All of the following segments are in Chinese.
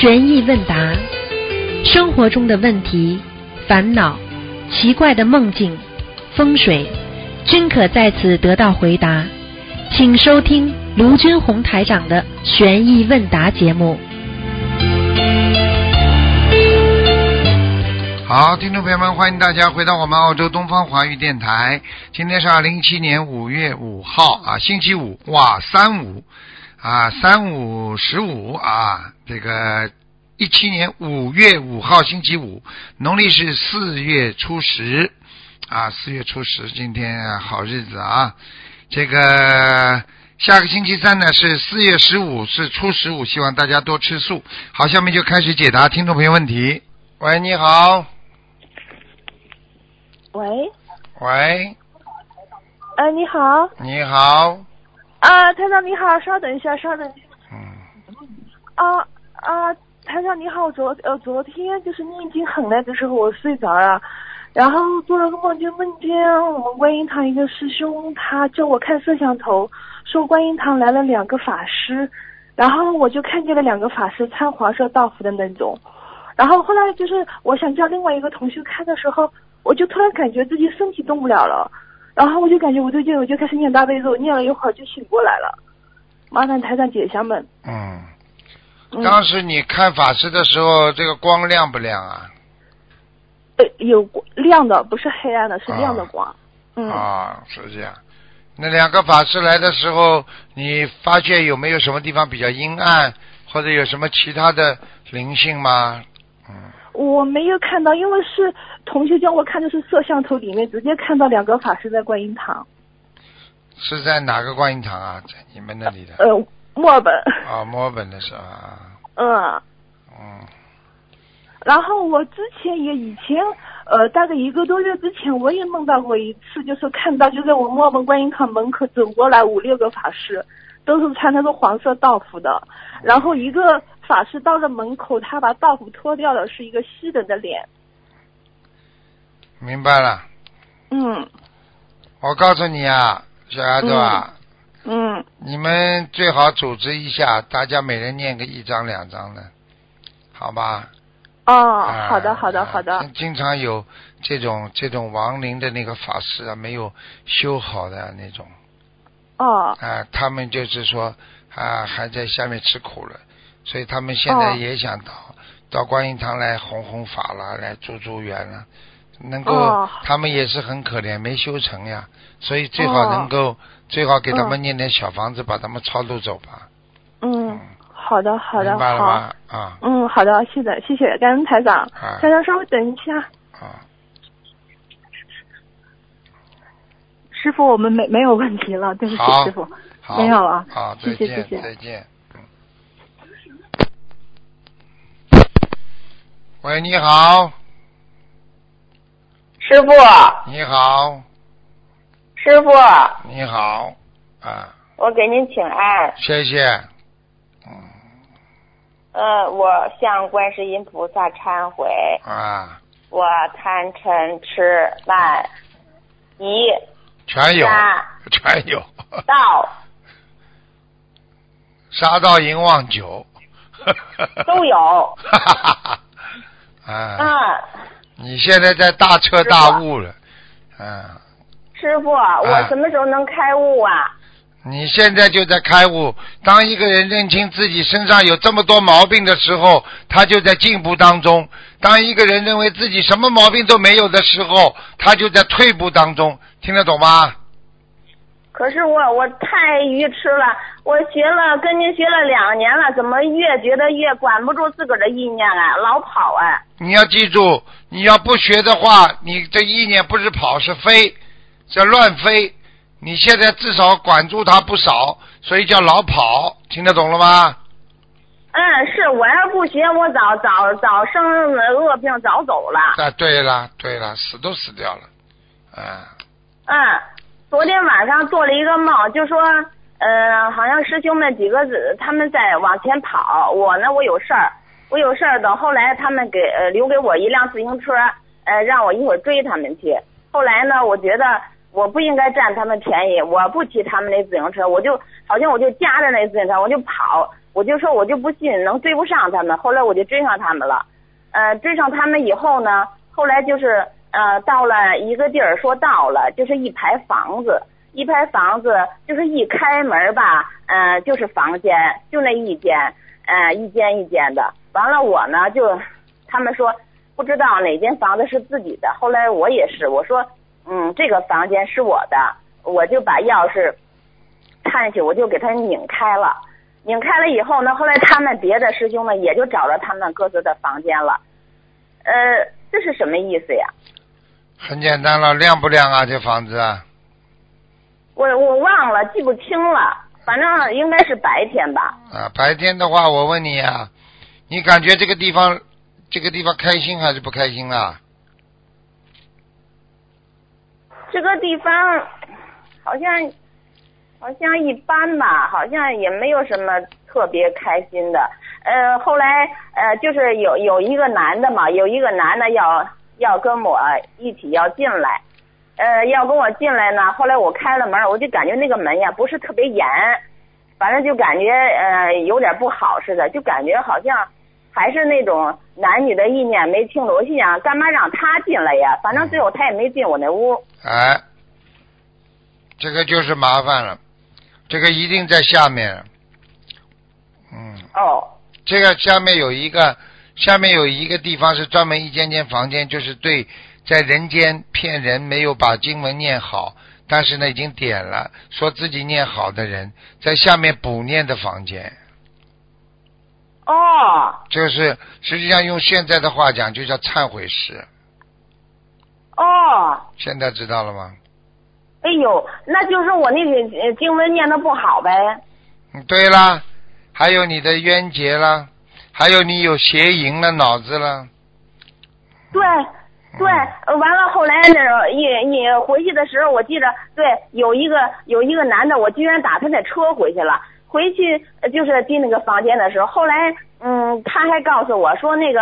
悬疑问答，生活中的问题、烦恼、奇怪的梦境、风水，均可在此得到回答。请收听卢军红台长的悬疑问答节目。好，听众朋友们，欢迎大家回到我们澳洲东方华语电台。今天是二零一七年五月五号啊，星期五，哇，三五啊，三五十五啊，这个一七年五月五号星期五，农历是四月初十啊，四月初十，今天好日子啊。这个下个星期三呢是四月十五，是初十五，希望大家多吃素。好，下面就开始解答听众朋友问题。喂，你好。喂，喂，哎，你好，你好，啊，台长你好，稍等一下，稍等一下，嗯，啊啊，台长你好，昨呃昨天就是念经很累的时候我睡着了，然后做了个梦，就梦见我们观音堂一个师兄，他叫我看摄像头，说观音堂来了两个法师，然后我就看见了两个法师穿黄色道服的那种，然后后来就是我想叫另外一个同学看的时候。我就突然感觉自己身体动不了了，然后我就感觉我最近我就开始念大悲咒，念了一会儿就醒过来了。麻烦台长解一下门。嗯，当时你看法师的时候，这个光亮不亮啊？呃，有亮的，不是黑暗的，是亮的光。嗯。啊，是这样。那两个法师来的时候，你发现有没有什么地方比较阴暗，或者有什么其他的灵性吗？嗯。我没有看到，因为是同学叫我看的是摄像头里面，直接看到两个法师在观音堂。是在哪个观音堂啊？在你们那里的？呃，墨尔本。啊，墨尔本的是吧？嗯。嗯。然后我之前也以前呃，大概一个多月之前，我也梦到过一次，就是看到就在我墨尔本观音堂门口走过来五六个法师，都是穿那个黄色道服的，然后一个。法师到了门口，他把道服脱掉了，是一个西人的脸。明白了。嗯。我告诉你啊，小丫头啊。嗯。你们最好组织一下，大家每人念个一张两张的，好吧？哦，好的，好的，好的。经常有这种这种亡灵的那个法师啊，没有修好的那种。哦。啊，他们就是说啊，还在下面吃苦了。所以他们现在也想到到观音堂来弘弘法了，来助助缘了，能够他们也是很可怜，没修成呀。所以最好能够最好给他们念点小房子，把他们超度走吧。嗯，好的，好的，好。啊。嗯，好的，谢谢，谢谢，感恩台长。台长，稍微等一下。啊。师傅，我们没没有问题了，对不起，师傅，没有了。好，谢谢，谢谢，再见。喂，你好，师傅。你好，师傅。你好，啊。我给您请安。谢谢。嗯。呃，我向观世音菩萨忏悔。啊。我贪嗔痴慢疑。全有。全有。道。杀盗淫妄酒。都有。啊！你现在在大彻大悟了，嗯。师傅，我什么时候能开悟啊？你现在就在开悟。当一个人认清自己身上有这么多毛病的时候，他就在进步当中；当一个人认为自己什么毛病都没有的时候，他就在退步当中。听得懂吗？可是我我太愚痴了，我学了跟您学了两年了，怎么越觉得越管不住自个儿的意念啊，老跑啊！你要记住，你要不学的话，你这意念不是跑是飞，这乱飞。你现在至少管住它不少，所以叫老跑，听得懂了吗？嗯，是我要不学，我早早早生恶病，早走了。啊，对了对了，死都死掉了，嗯。嗯。昨天晚上做了一个梦，就说，呃，好像师兄们几个子他们在往前跑，我呢我有事儿，我有事儿。等后来他们给呃留给我一辆自行车，呃，让我一会儿追他们去。后来呢，我觉得我不应该占他们便宜，我不骑他们那自行车，我就好像我就夹着那自行车，我就跑，我就说我就不信能追不上他们。后来我就追上他们了，呃，追上他们以后呢，后来就是呃到了一个地儿，说到了就是一排房子，一排房子就是一开门吧，呃就是房间，就那一间，呃一间一间的。完了我呢就他们说不知道哪间房子是自己的，后来我也是我说嗯这个房间是我的，我就把钥匙看去，我就给他拧开了。拧开了以后呢，后来他们别的师兄们也就找着他们各自的房间了。呃，这是什么意思呀？很简单了，亮不亮啊？这房子啊？我我忘了，记不清了，反正应该是白天吧。啊，白天的话，我问你啊，你感觉这个地方，这个地方开心还是不开心啊？这个地方好像好像一般吧，好像也没有什么特别开心的。呃，后来呃，就是有有一个男的嘛，有一个男的要要跟我一起要进来，呃，要跟我进来呢。后来我开了门，我就感觉那个门呀不是特别严，反正就感觉呃有点不好似的，就感觉好像还是那种男女的意念没清楚。我心想，干嘛让他进来呀？反正最后他也没进我那屋。哎，这个就是麻烦了，这个一定在下面。嗯，哦，这个下面有一个，下面有一个地方是专门一间间房间，就是对在人间骗人没有把经文念好，但是呢已经点了，说自己念好的人，在下面补念的房间，哦，就是实际上用现在的话讲，就叫忏悔室。哦，现在知道了吗？哎呦，那就是我那个呃经文念的不好呗。嗯，对啦，还有你的冤结啦，还有你有邪淫了脑子了。对对，呃完了后来那你你回去的时候，我记着，对，有一个有一个男的，我居然打他那车回去了。回去呃就是进那个房间的时候，后来嗯，他还告诉我说那个。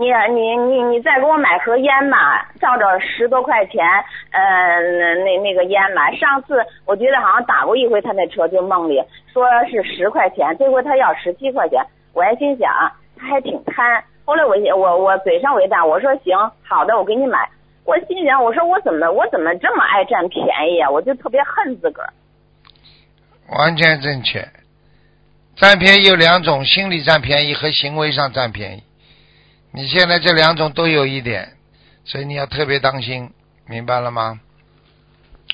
你你你你再给我买盒烟吧，照着十多块钱，呃，那那个烟吧。上次我觉得好像打过一回他那车，就梦里说是十块钱，这回他要十七块钱，我还心想他还挺贪。后来我我我嘴上为大，我说行，好的，我给你买。我心想，我说我怎么我怎么这么爱占便宜啊？我就特别恨自个儿。完全正确。占便宜有两种，心理占便宜和行为上占便宜。你现在这两种都有一点，所以你要特别当心，明白了吗？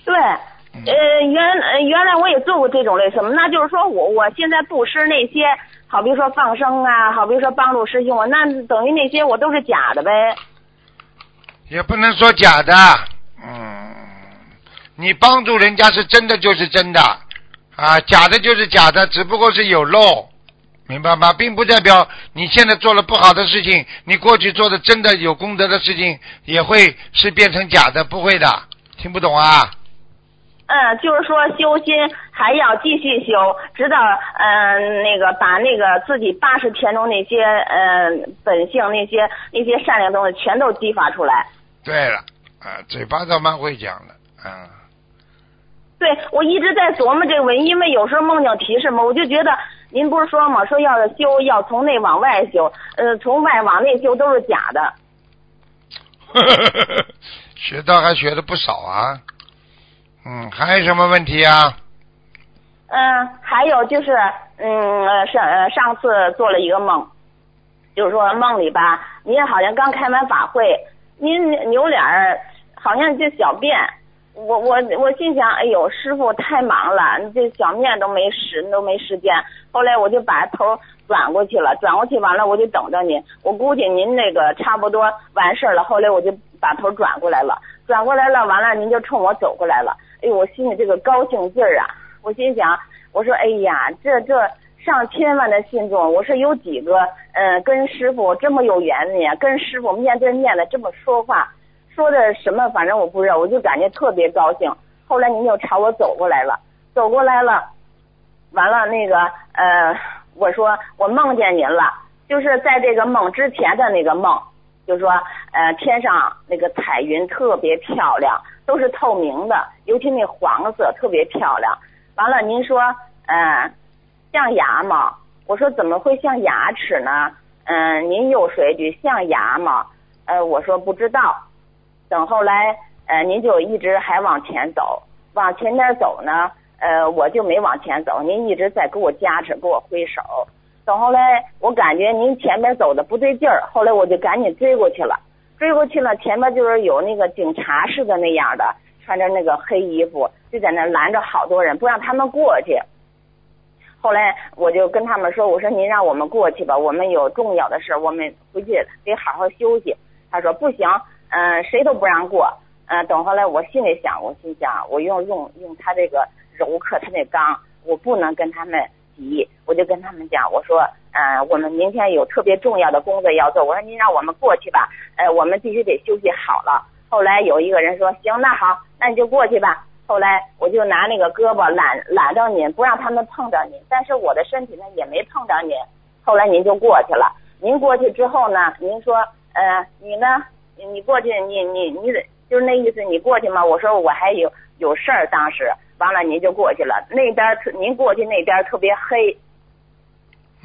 对，呃，原呃原来我也做过这种类什么，那就是说我我现在布施那些，好比说放生啊，好比说帮助师兄啊，那等于那些我都是假的呗。也不能说假的，嗯，你帮助人家是真的就是真的，啊，假的就是假的，只不过是有漏，明白吗？并不代表你现在做了不好的事情，你过去做的真的有功德的事情也会是变成假的，不会的，听不懂啊？嗯，就是说修心还要继续修，直到嗯、那个把那个自己八十天中那些嗯、本性那些那些善良东西全都激发出来。对了，啊，嘴巴倒蛮会讲的，嗯，对，我一直在琢磨这个问题，因为有时候梦境提示嘛，我就觉得您不是说嘛，说要修要从内往外修，呃，从外往内修都是假的。学到还学的不少啊，嗯，还有什么问题啊？嗯，还有就是，嗯，上上次做了一个梦，就是说梦里吧，您好像刚开完法会，您扭脸儿好像就小便，我我我心想，哎呦，师傅太忙了，这小便都没时都没时间。后来我就把头转过去了，转过去完了我就等着您，我估计您那个差不多完事儿了，后来我就把头转过来了，转过来了，完了您就冲我走过来了，哎呦，我心里这个高兴劲儿啊！我心想，我说，哎呀，这这上千万的信众，我说有几个，嗯、跟师傅这么有缘的呀？跟师傅面对面的这么说话，说的什么，反正我不知道，我就感觉特别高兴。后来您就朝我走过来了，走过来了，完了那个，呃，我说我梦见您了，就是在这个梦之前的那个梦，就说，呃，天上那个彩云特别漂亮，都是透明的，尤其那黄色特别漂亮。完了，您说，嗯、象牙嘛，我说怎么会像牙齿呢？嗯，您又说一句像牙吗？呃，我说不知道。等后来，呃，您就一直还往前走，往前边走呢，呃，我就没往前走，您一直在给我加持，给我挥手。等后来，我感觉您前面走的不对劲儿，后来我就赶紧追过去了。追过去了，前面就是有那个警察似的那样的，穿着那个黑衣服，就在那拦着好多人，不让他们过去。后来我就跟他们说：“我说您让我们过去吧，我们有重要的事，我们回去得好好休息。”他说：“不行，嗯，谁都不让过。”嗯，等后来我心里想，我心想，我用用用他这个柔克他那刚，我不能跟他们急，我就跟他们讲，我说：“嗯，我们明天有特别重要的工作要做，我说您让我们过去吧，呃，我们必须得休息好了。”后来有一个人说：“行，那好，那你就过去吧。”后来我就拿那个胳膊揽揽着您，不让他们碰着您，但是我的身体呢也没碰着您。后来您就过去了，您过去之后呢，您说，呃，你呢，你过去，你你你得就是那意思，你过去吗？我说我还有有事儿，当时完了您就过去了，那边特您过去那边特别黑。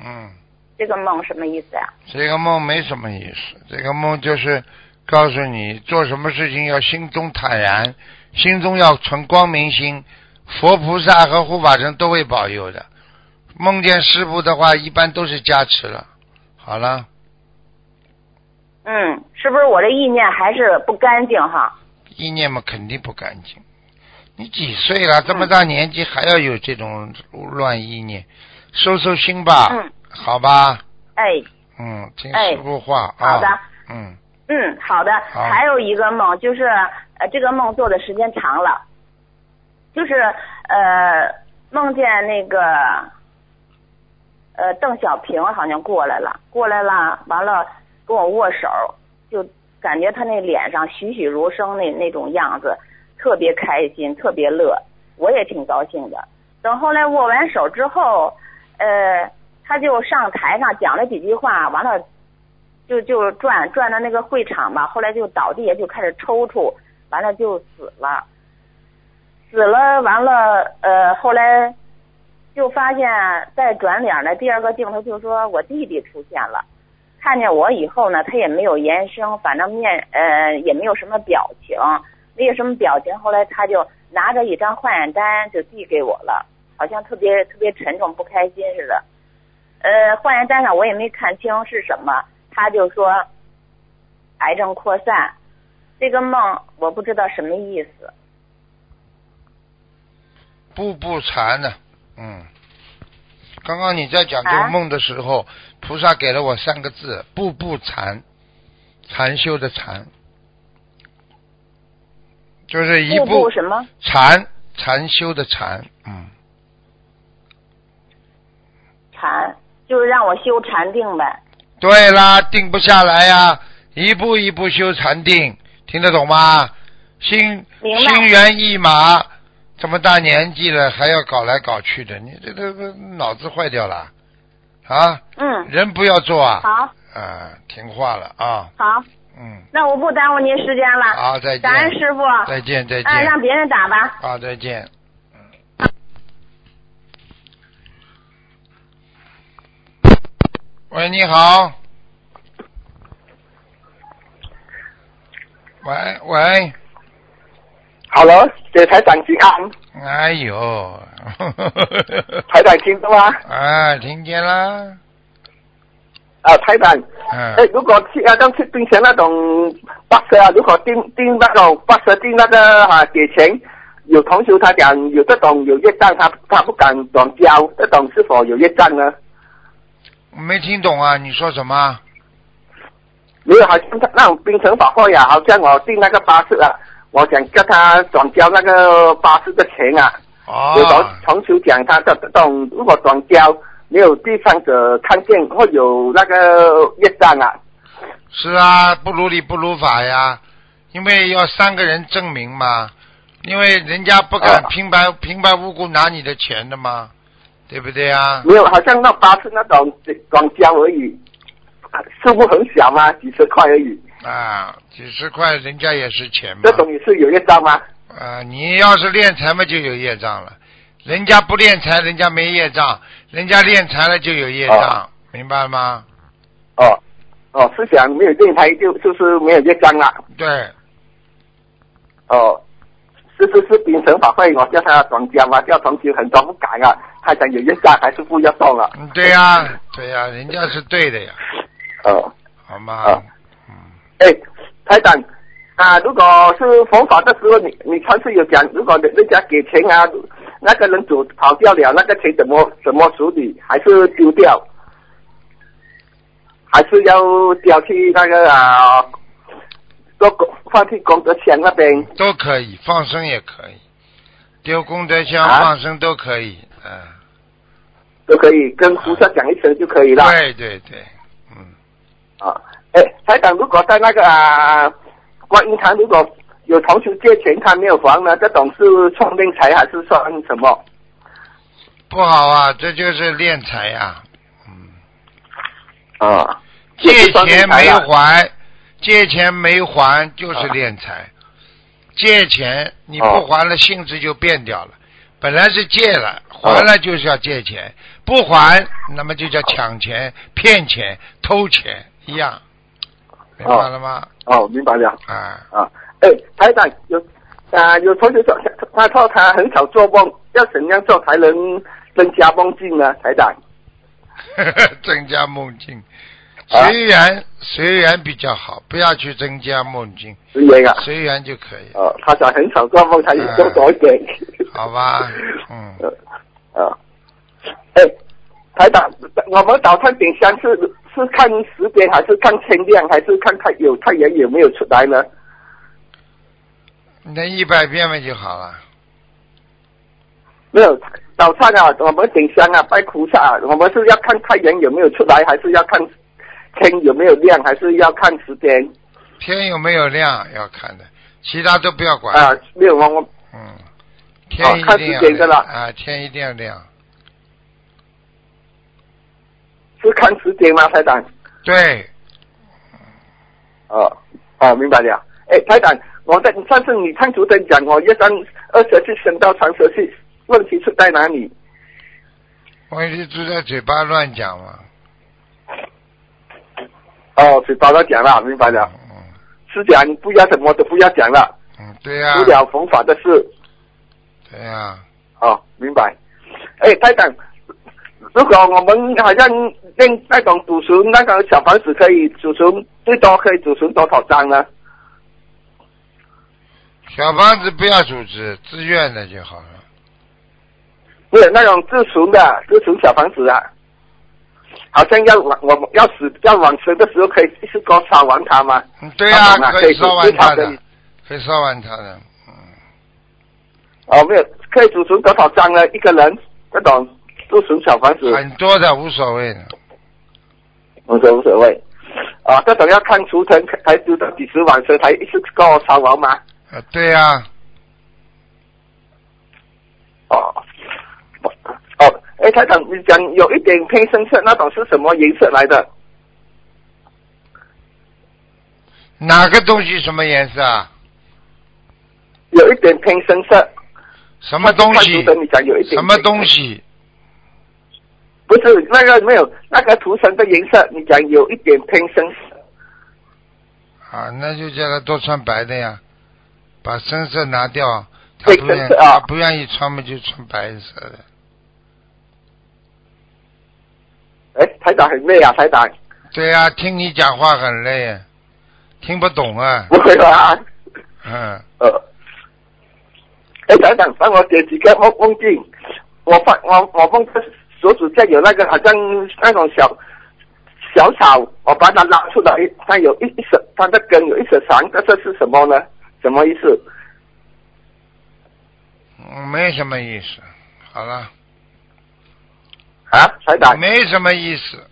嗯。这个梦什么意思呀？这个梦没什么意思，这个梦就是告诉你做什么事情要心中坦然。心中要存光明心，佛菩萨和护法神都会保佑的。梦见师傅的话，一般都是加持了。好了。嗯，是不是我这意念还是不干净哈？意念嘛，肯定不干净。你几岁了？这么大年纪还要有这种乱意念？收收心吧。嗯。好吧。哎。嗯，听师傅话啊。好的。嗯。嗯，好的。还有一个梦就是。呃，这个梦做的时间长了，就是呃梦见那个呃邓小平好像过来了，过来了，完了跟我握手，就感觉他那脸上栩栩如生那那种样子，特别开心，特别乐，我也挺高兴的。等后来握完手之后，呃，他就上台上讲了几句话，完了就就转转到那个会场吧，后来就倒地就开始抽搐。完了就死了，死了完了，呃，后来就发现再转脸的第二个镜头，就说我弟弟出现了，看见我以后呢，他也没有言声，反正面呃也没有什么表情，没有什么表情。后来他就拿着一张化验单就递给我了，好像特别特别沉重，不开心似的。呃，化验单上我也没看清是什么，他就说癌症扩散。这个梦我不知道什么意思。步步禅呢？嗯，刚刚你在讲这个梦的时候，菩萨给了我三个字：步步禅，禅修的禅，就是一步什么禅禅修的禅，嗯，禅就是让我修禅定呗。对啦，定不下来呀，一步一步修禅定。听得懂吗？心心猿意马，这么大年纪了还要搞来搞去的，你这这个脑子坏掉了啊？嗯。人不要做啊。好。啊，听话了啊。好。嗯。那我不耽误您时间了。好，再见。感恩师傅。再见再见。啊，让别人打吧。好，再见。喂，你好。喂喂，Hello，这台长平安。哎呦，台长听到吗？啊，听见了。啊，台长。嗯。哎，如果去啊，当去冰箱那种八十啊，如果订订那种八十订那个啊，给钱，有同学他讲有这种有业障，他他不敢转交，这种是否有业障呢？没听懂啊，你说什么？没有，好像那种冰城法货呀，好像我订那个巴士啊，我想叫他转交那个巴士的钱啊。哦。有同同学讲他这种如果转交没有第三者看见，会有那个业障啊。是啊，不如理不如法呀，因为要三个人证明嘛，因为人家不敢平白平白无故拿你的钱的嘛，对不对啊？没有，好像那巴士那种广交而已。数目很小嘛？几十块而已。啊，几十块，人家也是钱嘛。这种也是有业障吗？啊，你要是练财嘛，就有业障了。人家不练财，人家没业障；人家练财了就有业障，明白了吗？哦哦，是讲没有电台就就是没有业障啊。对，哦，是是是，冰城法会我叫他转交嘛，叫同学很多不改啊，他想有业障还是不要动了。嗯，对呀、对呀、人家是对的呀，哦，好吗？啊嗯，哎，台长啊，如果是佛法的时候，你你上次有讲，如果人家给钱啊，那个人走跑掉了，那个钱怎么怎么处理？还是丢掉？还是要交去那个啊，做功放去功德箱那边？都可以，放生也可以，丢功德箱、啊放生都可以，嗯，都可以跟菩萨讲一声就可以了。对对对，嗯，啊，哎，台长，如果在那个啊观音堂，如果有同学借钱他没有还呢，这种是冲令财还是算什么？不好啊，这就是敛财呀、嗯，啊，借钱没还，借钱没还就是敛财，借钱你不哦还了，性质就变掉了。本来是借了，还了就是要借钱，不还那么就叫抢钱、骗钱、偷钱一样，明白了吗？哦，明白了。啊，啊。哎，台长有啊，有同学说他他说他很少做梦，要怎样做才能增加梦境呢？台长 增加梦境，啊随缘随缘比较好，不要去增加梦境，随缘啊。随缘就可以，哦，他说很少做梦，他也做多一点。好吧？嗯，呃，啊，哎，台长，我们早上点香是是看时间，还是看天亮，还是看太有太阳有没有出来呢？那一百遍嘛就好了。没有，早上啊，我们顶香啊，拜菩萨、啊，我们是要看太阳有没有出来，还是要看天有没有亮，还是要看时间天有没有亮要看的，其他都不要管。啊？没有，我我嗯，天一看定要时间的啦啊，天一定要亮。是看时间吗，台长？对，哦哦，明白了。哎，台长，我在上次你看图灯讲，我一张二十去升到长蛇去，问题出在哪里？问题出在嘴巴乱讲嘛。哦，嘴巴都讲了，明白了。嗯是讲不要什么都不要讲了，嗯，对呀、不了佛法的事。对呀、哦，明白。哎，太长，如果我们好像那那种祖孙那个小房子，可以祖孙最多可以祖孙多少张呢？小房子不要组织，自愿的就好了。不是那种自存的自存小房子啊，好像要往我们要死要往生的时候，可以一次过烧完它吗？嗯，对啊可以烧完它的可以，烧完它的。嗯，哦，没有，可以储存多少张呢？一个人这种自存小房子，很多的，无所谓的。无所无所谓。啊，这种要看图腾才知道几时往生，才一次过烧完吗？呃，对呀、哦，哦，哎，台长，你讲有一点偏深色，那种是什么颜色来的？哪个东西什么颜色啊？有一点偏深色。什么东西你讲有一点什么东？西？不是那个没有那个图层的颜色，你讲有一点偏深色。啊，那就叫他多穿白的呀，把深色拿掉。他对不愿他不愿意穿嘛，就穿白色的。哎，台长很累啊，台长。对呀、听你讲话很累，听不懂啊。不会吧？嗯，呃，哎，台长，帮我解几个梦梦境。我发我我梦到手指甲有那个好像那种小小草，我把它拉出来，它有一一丝，它的根有一丝长，这是什么呢？什么意思？嗯没什么意思。好了，啊，台长？没什么意思。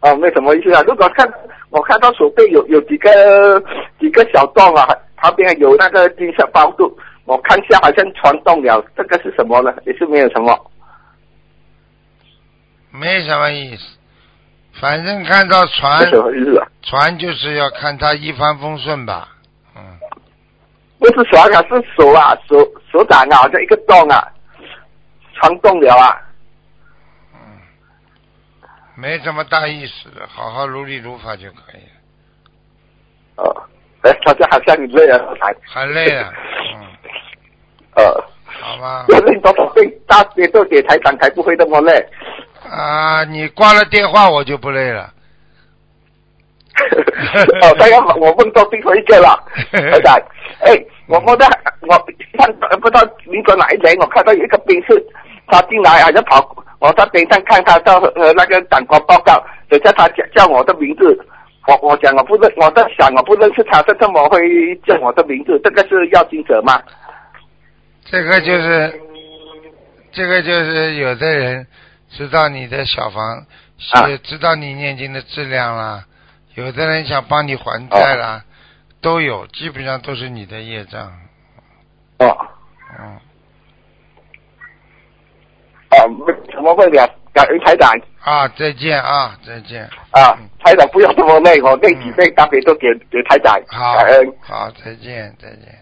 哦，没什么意思啊。如果看我看到手背有有几个几个小洞啊，旁边有那个金色包住，我看下好像传动了，这个是什么呢？也是没有什么。没什么意思，反正看到船。船就是要看他一帆风顺吧，嗯，不是手啊，是手啊，手手掌啊，好像一个洞啊。穿洞了啊。嗯，没什么大意思的，好好如理如法就可以了。哦，哎，好像好像你累了，还。很累啊，嗯，呃，好吧。要练多少遍大节奏给台长才不会那么累。啊，你挂了电话我就不累了。哦，刚刚我问到最后一个了，台长，哎，我梦到我看不知道您说哪一年，我看到有一个兵士，他进来好像跑，我在边上看他到呃那个长官报告，等下他叫叫我的名字，我我讲我不认，我在想我不认识他，这怎么会叫我的名字？这个是要经者吗？这个就是，这个就是有的人知道你的小房，啊是知道你念经的质量啦，有的人想帮你还债啦，都有，基本上都是你的业障。哦嗯，哦，怎么会的？感恩台长啊，再见啊，再见。啊，台长不要这么累，我那几杯大杯都给给台长，好感恩。，好，再见，再见。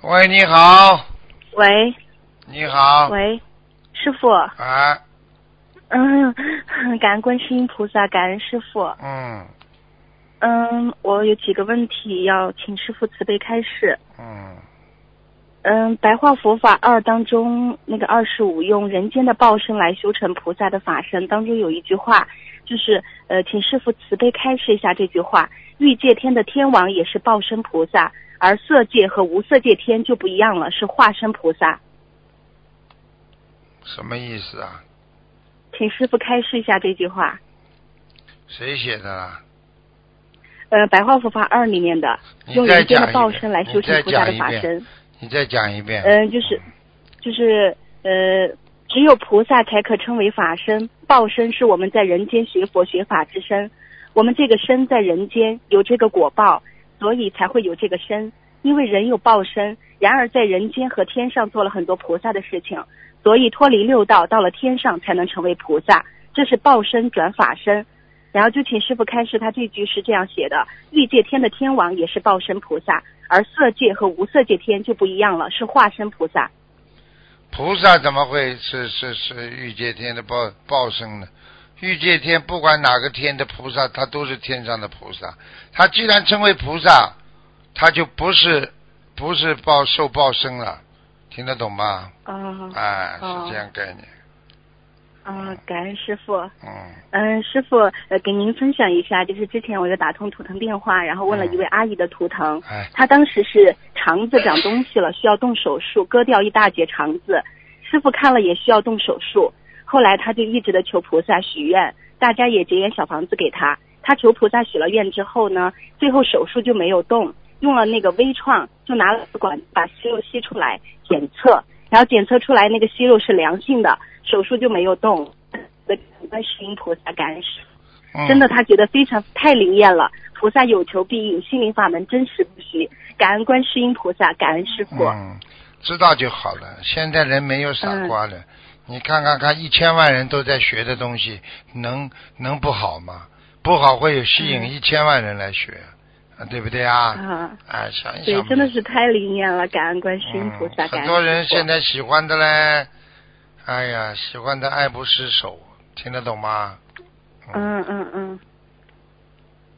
喂，你好，喂你好，喂，师傅，啊，嗯，感恩观世音菩萨，感恩师傅。嗯嗯，我有几个问题要请师傅慈悲开示。嗯，嗯，白话佛法二当中那个二十五用人间的报身来修成菩萨的法身当中有一句话，就是呃，请师傅慈悲开示一下这句话。欲界天的天王也是报身菩萨，而色界和无色界天就不一样了，是化身菩萨。什么意思啊？请师傅开示一下这句话。谁写的啦？呃，白话佛法二里面的用人间的报身来修成菩萨的法身。你再讲一遍。嗯、就是就是呃，只有菩萨才可称为法身，报身是我们在人间学佛学法之身。我们这个身在人间有这个果报，所以才会有这个身。因为人有报身，然而在人间和天上做了很多菩萨的事情，所以脱离六道，到了天上才能成为菩萨。这是报身转法身。然后就请师傅开示，他这句是这样写的：欲界天的天王也是报身菩萨，而色界和无色界天就不一样了，是化身菩萨。菩萨怎么会是是是欲界天的报报身呢？欲界天不管哪个天的菩萨，他都是天上的菩萨。他既然称为菩萨，他就不是不是报受报身了，听得懂吗？啊哎，哦是这样概念。啊，感恩师傅。嗯嗯，师傅，呃，给您分享一下，就是之前我有打通图腾电话，然后问了一位阿姨的图腾，哎，她当时是肠子长东西了，需要动手术，割掉一大截肠子。师傅看了也需要动手术，后来她就一直的求菩萨许愿，大家也结缘小房子给她。她求菩萨许了愿之后呢，最后手术就没有动，用了那个微创，就拿了管把息肉吸出来检测，然后检测出来那个息肉是良性的，手术就没有动。观世音菩萨，感恩师父嗯真的，他觉得非常太灵验了。菩萨有求必应，心灵法门真实不虚。感恩观世音菩萨，感恩师傅。嗯，知道就好了。现在人没有傻瓜的，你看看看，一千万人都在学的东西，能能不好吗？不好会有吸引嗯一千万人来学，啊，对不对啊？啊，哎，想一想对，，真的是太灵验了，感恩观世音菩萨，嗯。感恩很多人现在喜欢的嘞，哎呀，喜欢的爱不释手，听得懂吗？嗯嗯嗯。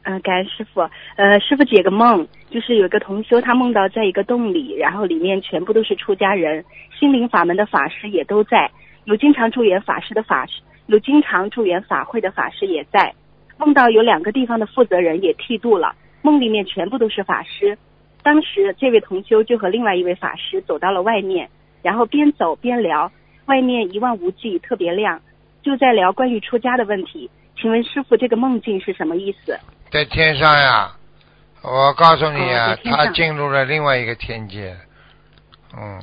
嗯，感恩师傅。呃，师傅解个梦，就是有个同修，他梦到在一个洞里，然后里面全部都是出家人，心灵法门的法师也都在，有经常助缘法师的法师，有经常助缘法会的法师也在。梦到有两个地方的负责人也剃度了，梦里面全部都是法师。当时这位同修就和另外一位法师走到了外面，然后边走边聊，外面一望无际，特别亮，就在聊关于出家的问题。请问师傅，这个梦境是什么意思？在天上呀，我告诉你啊，他进入了另外一个天界，嗯。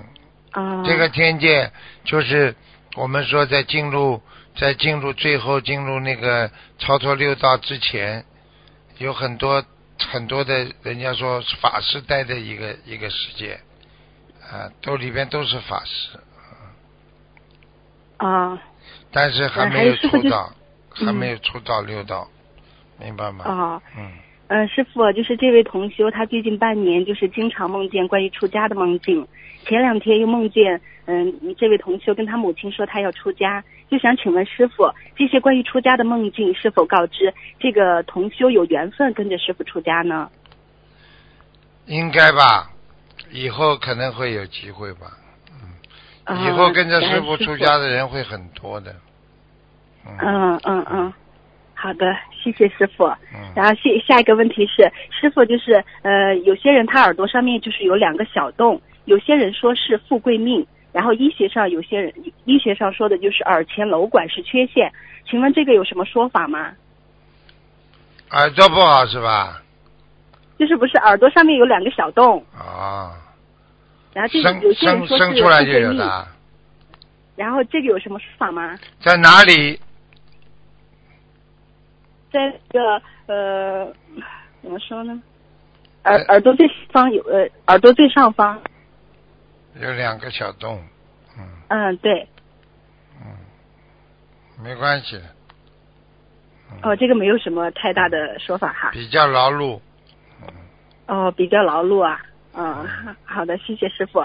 啊、这个天界就是我们说在进入在进入最后进入那个超脱六道之前，有很多很多的人家说法师待的一个一个世界，啊，都里边都是法师，啊。但是还嗯没有出道，还嗯。没有出道六道，明白吗？啊。嗯，嗯，师傅，就是这位同修，他最近半年就是经常梦见关于出家的梦境，前两天又梦见，嗯，这位同修跟他母亲说他要出家，就想请问师傅，这些关于出家的梦境是否告知这个同修有缘分跟着师傅出家呢？应该吧，以后可能会有机会吧。嗯以后跟着师傅出家的人会很多的。嗯嗯嗯嗯，好的，谢谢师傅。嗯然后下下一个问题是，师傅就是呃，有些人他耳朵上面就是有两个小洞，有些人说是富贵命，然后医学上有些人医学上说的就是耳前瘘管是缺陷，请问这个有什么说法吗？耳朵不好是吧？就是不是耳朵上面有两个小洞，啊，然后这个生有些人生生出来就有的，然后这个有什么说法吗？在哪里？在这个呃怎么说呢？耳耳朵最方有呃耳朵最上方，有两个小洞，嗯嗯对，嗯，没关系。嗯哦这个没有什么太大的说法哈。比较劳碌，嗯哦，比较劳碌啊。嗯，好的，谢谢师傅。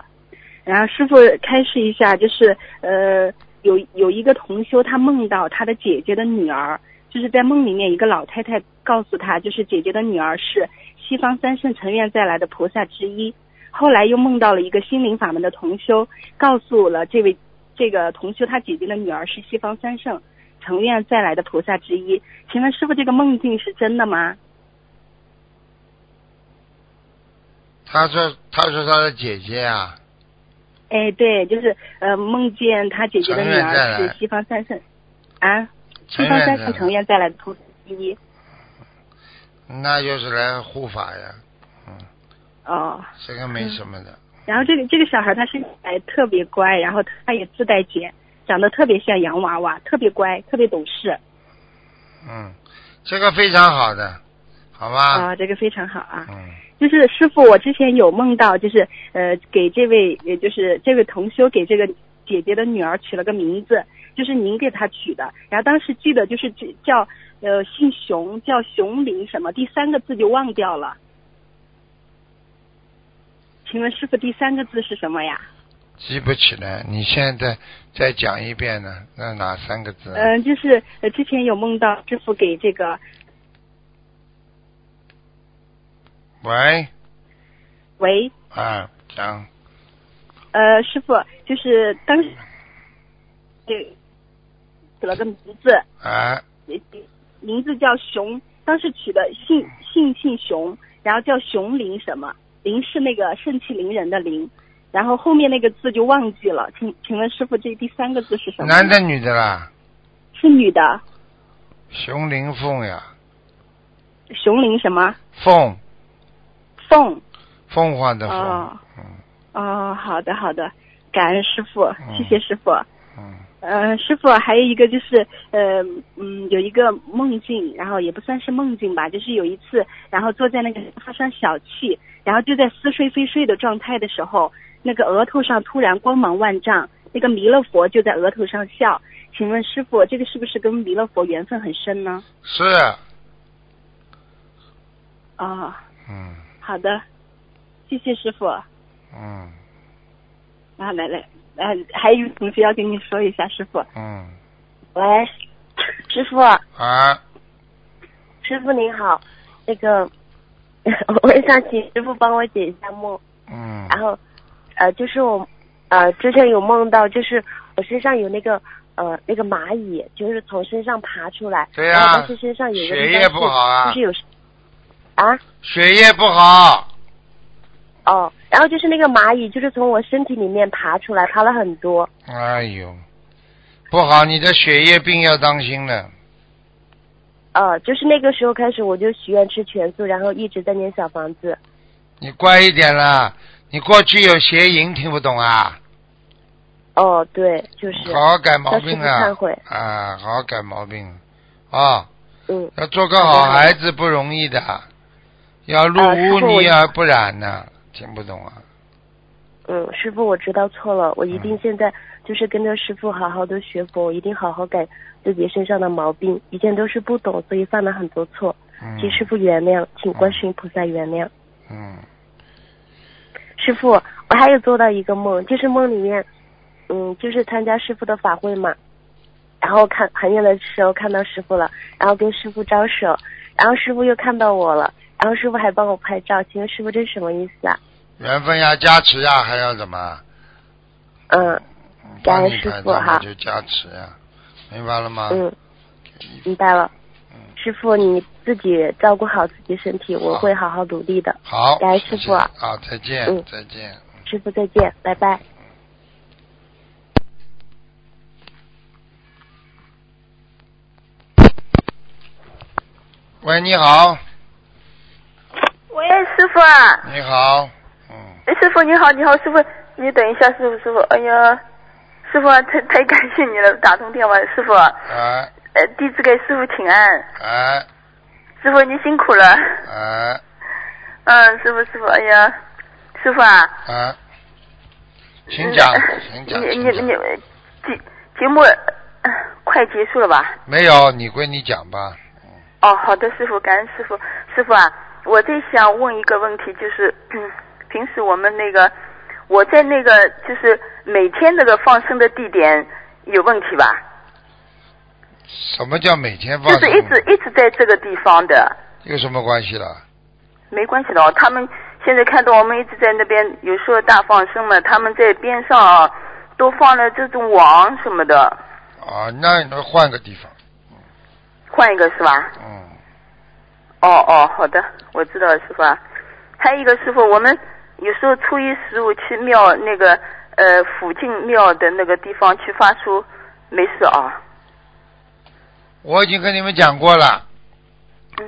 然后师傅开示一下，就是呃，有有一个同修，他梦到他的姐姐的女儿，就是在梦里面，一个老太太告诉他，就是姐姐的女儿是西方三圣成愿再来的菩萨之一。后来又梦到了一个心灵法门的同修，告诉了这位这个同修，他姐姐的女儿是西方三圣成愿再来的菩萨之一。请问师傅，这个梦境是真的吗？他说他说他的姐姐啊，哎，对，就是呃，梦见他姐姐的女儿是西方三圣，啊，西方三圣成愿再来的菩萨之一。那就是来护法呀，嗯，哦，这个没什么的。然后这个这个小孩他身材特别乖，然后他也自带茧，长得特别像洋娃娃，特别乖，特别懂事。嗯，这个非常好的，好吧？啊、这个非常好啊。嗯，就是师傅，我之前有梦到，就是呃，给这位，也就是这位同修给这个姐姐的女儿取了个名字，就是您给她取的。然后当时记得就是这叫呃姓熊，叫熊林什么，第三个字就忘掉了。请问师傅，第三个字是什么呀？记不起来。你现在再讲一遍呢？那哪三个字？嗯、就是呃之前有梦到师傅给这个喂，喂啊，讲，呃师傅，就是当时对取了个名字，啊，名字叫熊，当时取的姓姓姓熊，然后叫熊林什么，林是那个盛气凌人的林，然后后面那个字就忘记了，请请问师傅这第三个字是什么？男的女的啦？是女的，熊灵凤呀，熊林什么？凤，凤。凤凰的凤，哦嗯哦，好的好的，感恩师傅，嗯谢谢师傅。嗯，呃，师傅还有一个就是，呃，嗯，有一个梦境，然后也不算是梦境吧，就是有一次，然后坐在那个沙发上小憩，然后就在似睡非睡的状态的时候，那个额头上突然光芒万丈，那个弥勒佛就在额头上笑。请问师傅，这个是不是跟弥勒佛缘分很深呢？是，哦，嗯好的，谢谢师傅。嗯啊，来来，呃，还有同学要跟你说一下，师傅。嗯，喂，师傅，啊，师傅您好，那个我想请师傅帮我解一下梦，嗯。然后呃，就是我呃之前有梦到，就是我身上有那个呃那个蚂蚁，就是从身上爬出来，对呀然后但是身上有一个血液不好啊就是有啊血液不好，哦，然后就是那个蚂蚁，就是从我身体里面爬出来，爬了很多，哎呦，不好，你的血液病要当心了。呃，就是那个时候开始我就许愿吃全素，然后一直在念小房子，你乖一点啦！你过去有邪淫，听不懂啊？哦，对，就是好好改毛病啊忏悔！啊，好好改毛病啊！嗯，要做个好孩子不容易的，要入污泥而不染呢。听不懂啊？嗯，师傅，我知道错了，我一定嗯现在就是跟着师傅好好的学佛，我一定好好改自己身上的毛病。以前都是不懂，所以犯了很多错。嗯请师傅原谅，请观世音菩萨原谅。嗯师傅，我还有做到一个梦，就是梦里面，嗯，就是参加师傅的法会嘛，然后看很远的时候看到师傅了，然后跟师傅招手，然后师傅又看到我了，然后师傅还帮我拍照，请问师傅这是什么意思啊？缘分呀，加持呀，还要怎么？嗯嗯感恩帮你师傅哈就加持呀，明白了吗？嗯，明白了。嗯师傅你自己照顾好自己身体，我会好好努力的。好，感恩师傅谢谢啊，再见，嗯再见。师傅再见，拜拜。喂，你好，喂，师傅啊，你好，师傅你好，你好，师傅，你等一下，师傅，师傅，哎呀，师傅啊太太感谢你了，打通电话，师傅，啊呃，弟子给师傅请安，啊师傅你辛苦了，啊嗯，师傅师傅，哎呀，师傅啊，啊，请讲嗯，请讲，你你你节节目、呃快结束了吧？没有，你归你讲吧。哦，好的，师傅，感恩师傅。师傅啊，我在想问一个问题，就是、嗯、平时我们那个我在那个就是每天那个放生的地点有问题吧？什么叫每天放生？就是一直一直在这个地方的，有什么关系了？没关系的哦。他们现在看到我们一直在那边，有时候大放生嘛，他们在边上啊都放了这种网什么的，啊，那那换个地方，换一个是吧？嗯，哦哦，好的，我知道了，师傅啊。还有一个师傅，我们有时候初一十五去庙那个呃附近庙的那个地方去发书，没事啊。我已经跟你们讲过了，嗯，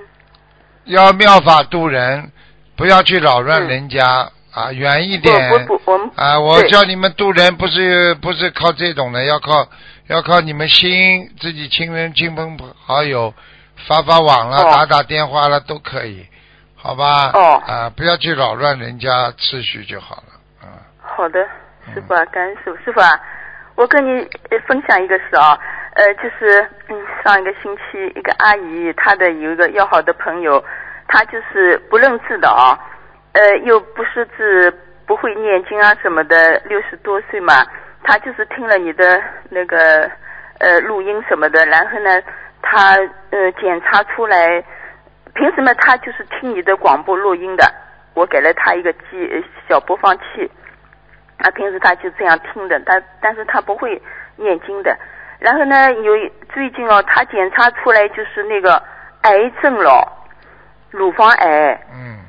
要妙法度人，不要去扰乱人家、啊，远一点。不不不，我们啊，我对叫你们渡人，不是不是靠这种的，要靠要靠你们心，自己亲人亲朋好友发发网了，哦。打打电话了都可以，好吧？哦啊，不要去扰乱人家秩序就好了。啊，好的，师傅啊，感恩师傅。师傅啊，我跟你呃分享一个事啊，呃，就是嗯，上一个星期一个阿姨，她的有一个要好的朋友，她就是不认字的啊，呃，又不识字，不会念经啊什么的，六十多岁嘛，她就是听了你的那个呃录音什么的，然后呢，她呃检查出来，凭什么他就是听你的广播录音的？我给了他一个机呃小播放器。啊，平时他就这样听的，他但是他不会念经的。然后呢，有最近哦，他检查出来就是那个癌症了，乳房癌。嗯，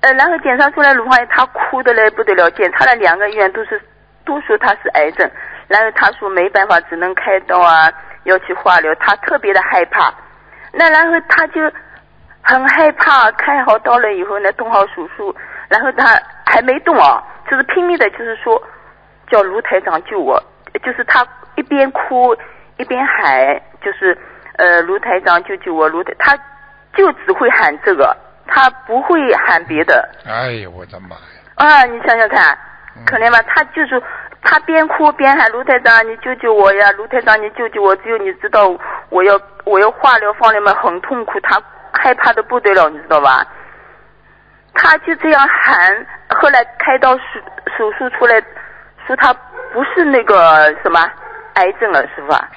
呃，然后检查出来乳房癌，他哭的嘞不得了，检查了两个医院都是都说他是癌症，然后他说没办法，只能开刀啊，要去化疗，他特别的害怕。那然后他就很害怕，开好刀了以后呢，动好手术，然后他还没动啊，就是拼命的，就是说叫卢台长救我，就是他一边哭一边喊，就是呃卢台长救救我，卢台，他就只会喊这个，他不会喊别的哎呦我的妈呀！啊，你想想看，可怜吧？他就是他边哭边喊卢台长，你救救我呀！卢台长，你救救我！只有你知道，我要我要化疗放疗嘛，很痛苦，他害怕的不得了，你知道吧？他就这样喊，后来开刀手手术出来，说他不是那个什么癌症了，师傅啊。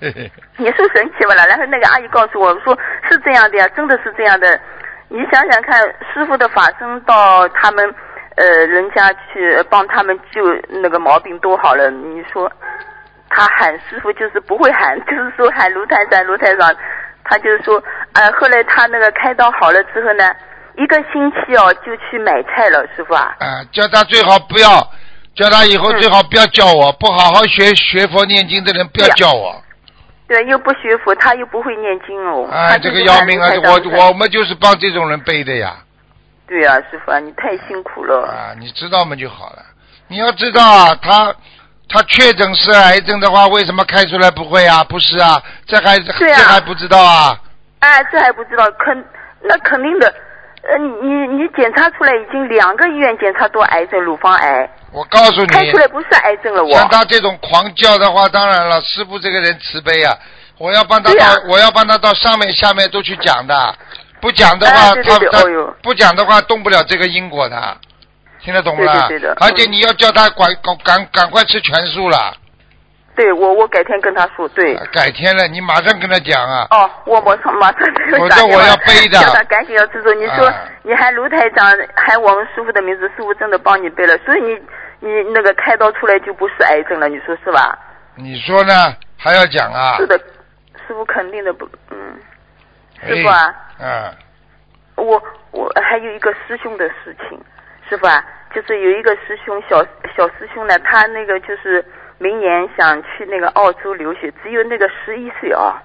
你说神奇不啦？然后那个阿姨告诉我说是这样的呀，真的是这样的。你想想看，师傅的法身到他们呃人家去帮他们救那个毛病都好了，你说他喊师傅就是不会喊，就是说喊卢台长卢台长，他就是说呃后来他那个开刀好了之后呢，一个星期哦就去买菜了，师傅啊。啊，叫他最好不要，叫他以后嗯最好不要叫我，不好好学学佛念经的人不要叫我。对，又不学佛，他又不会念经哦。哎，这个要命啊！我我们就是帮这种人背的呀。对啊，师傅啊，你太辛苦了。啊，你知道嘛就好了。你要知道啊，他他确诊是癌症的话，为什么开出来不会啊？不是啊，这还、啊这还不知道啊？哎，这还不知道，肯那肯定的。呃，你你检查出来已经两个医院检查都癌症，乳房癌，我告诉你，开出来不是癌症了我。像他这种狂叫的话，当然了，师傅这个人慈悲啊，我要帮他到，我要帮他到上面下面都去讲的，不讲的话，哎对对对他他哦不讲的话动不了这个因果的，听得懂不啦？对对对的而且嗯你要叫他赶赶赶赶快吃全素了，对我我改天跟他说，对。呃改天了，你马上跟他讲啊。哦，我马上马上就否则打电话我要背的叫他赶紧要吃素。你说、啊你还卢台长还我们师傅的名字，师傅真的帮你背了，所以你你那个开刀出来就不是癌症了，你说是吧？你说呢？还要讲啊？是的，师傅肯定的不，嗯，师哎傅啊，嗯，我我还有一个师兄的事情，师傅啊，就是有一个师兄小小师兄呢，他那个就是明年想去那个澳洲留学，只有那个十一岁啊。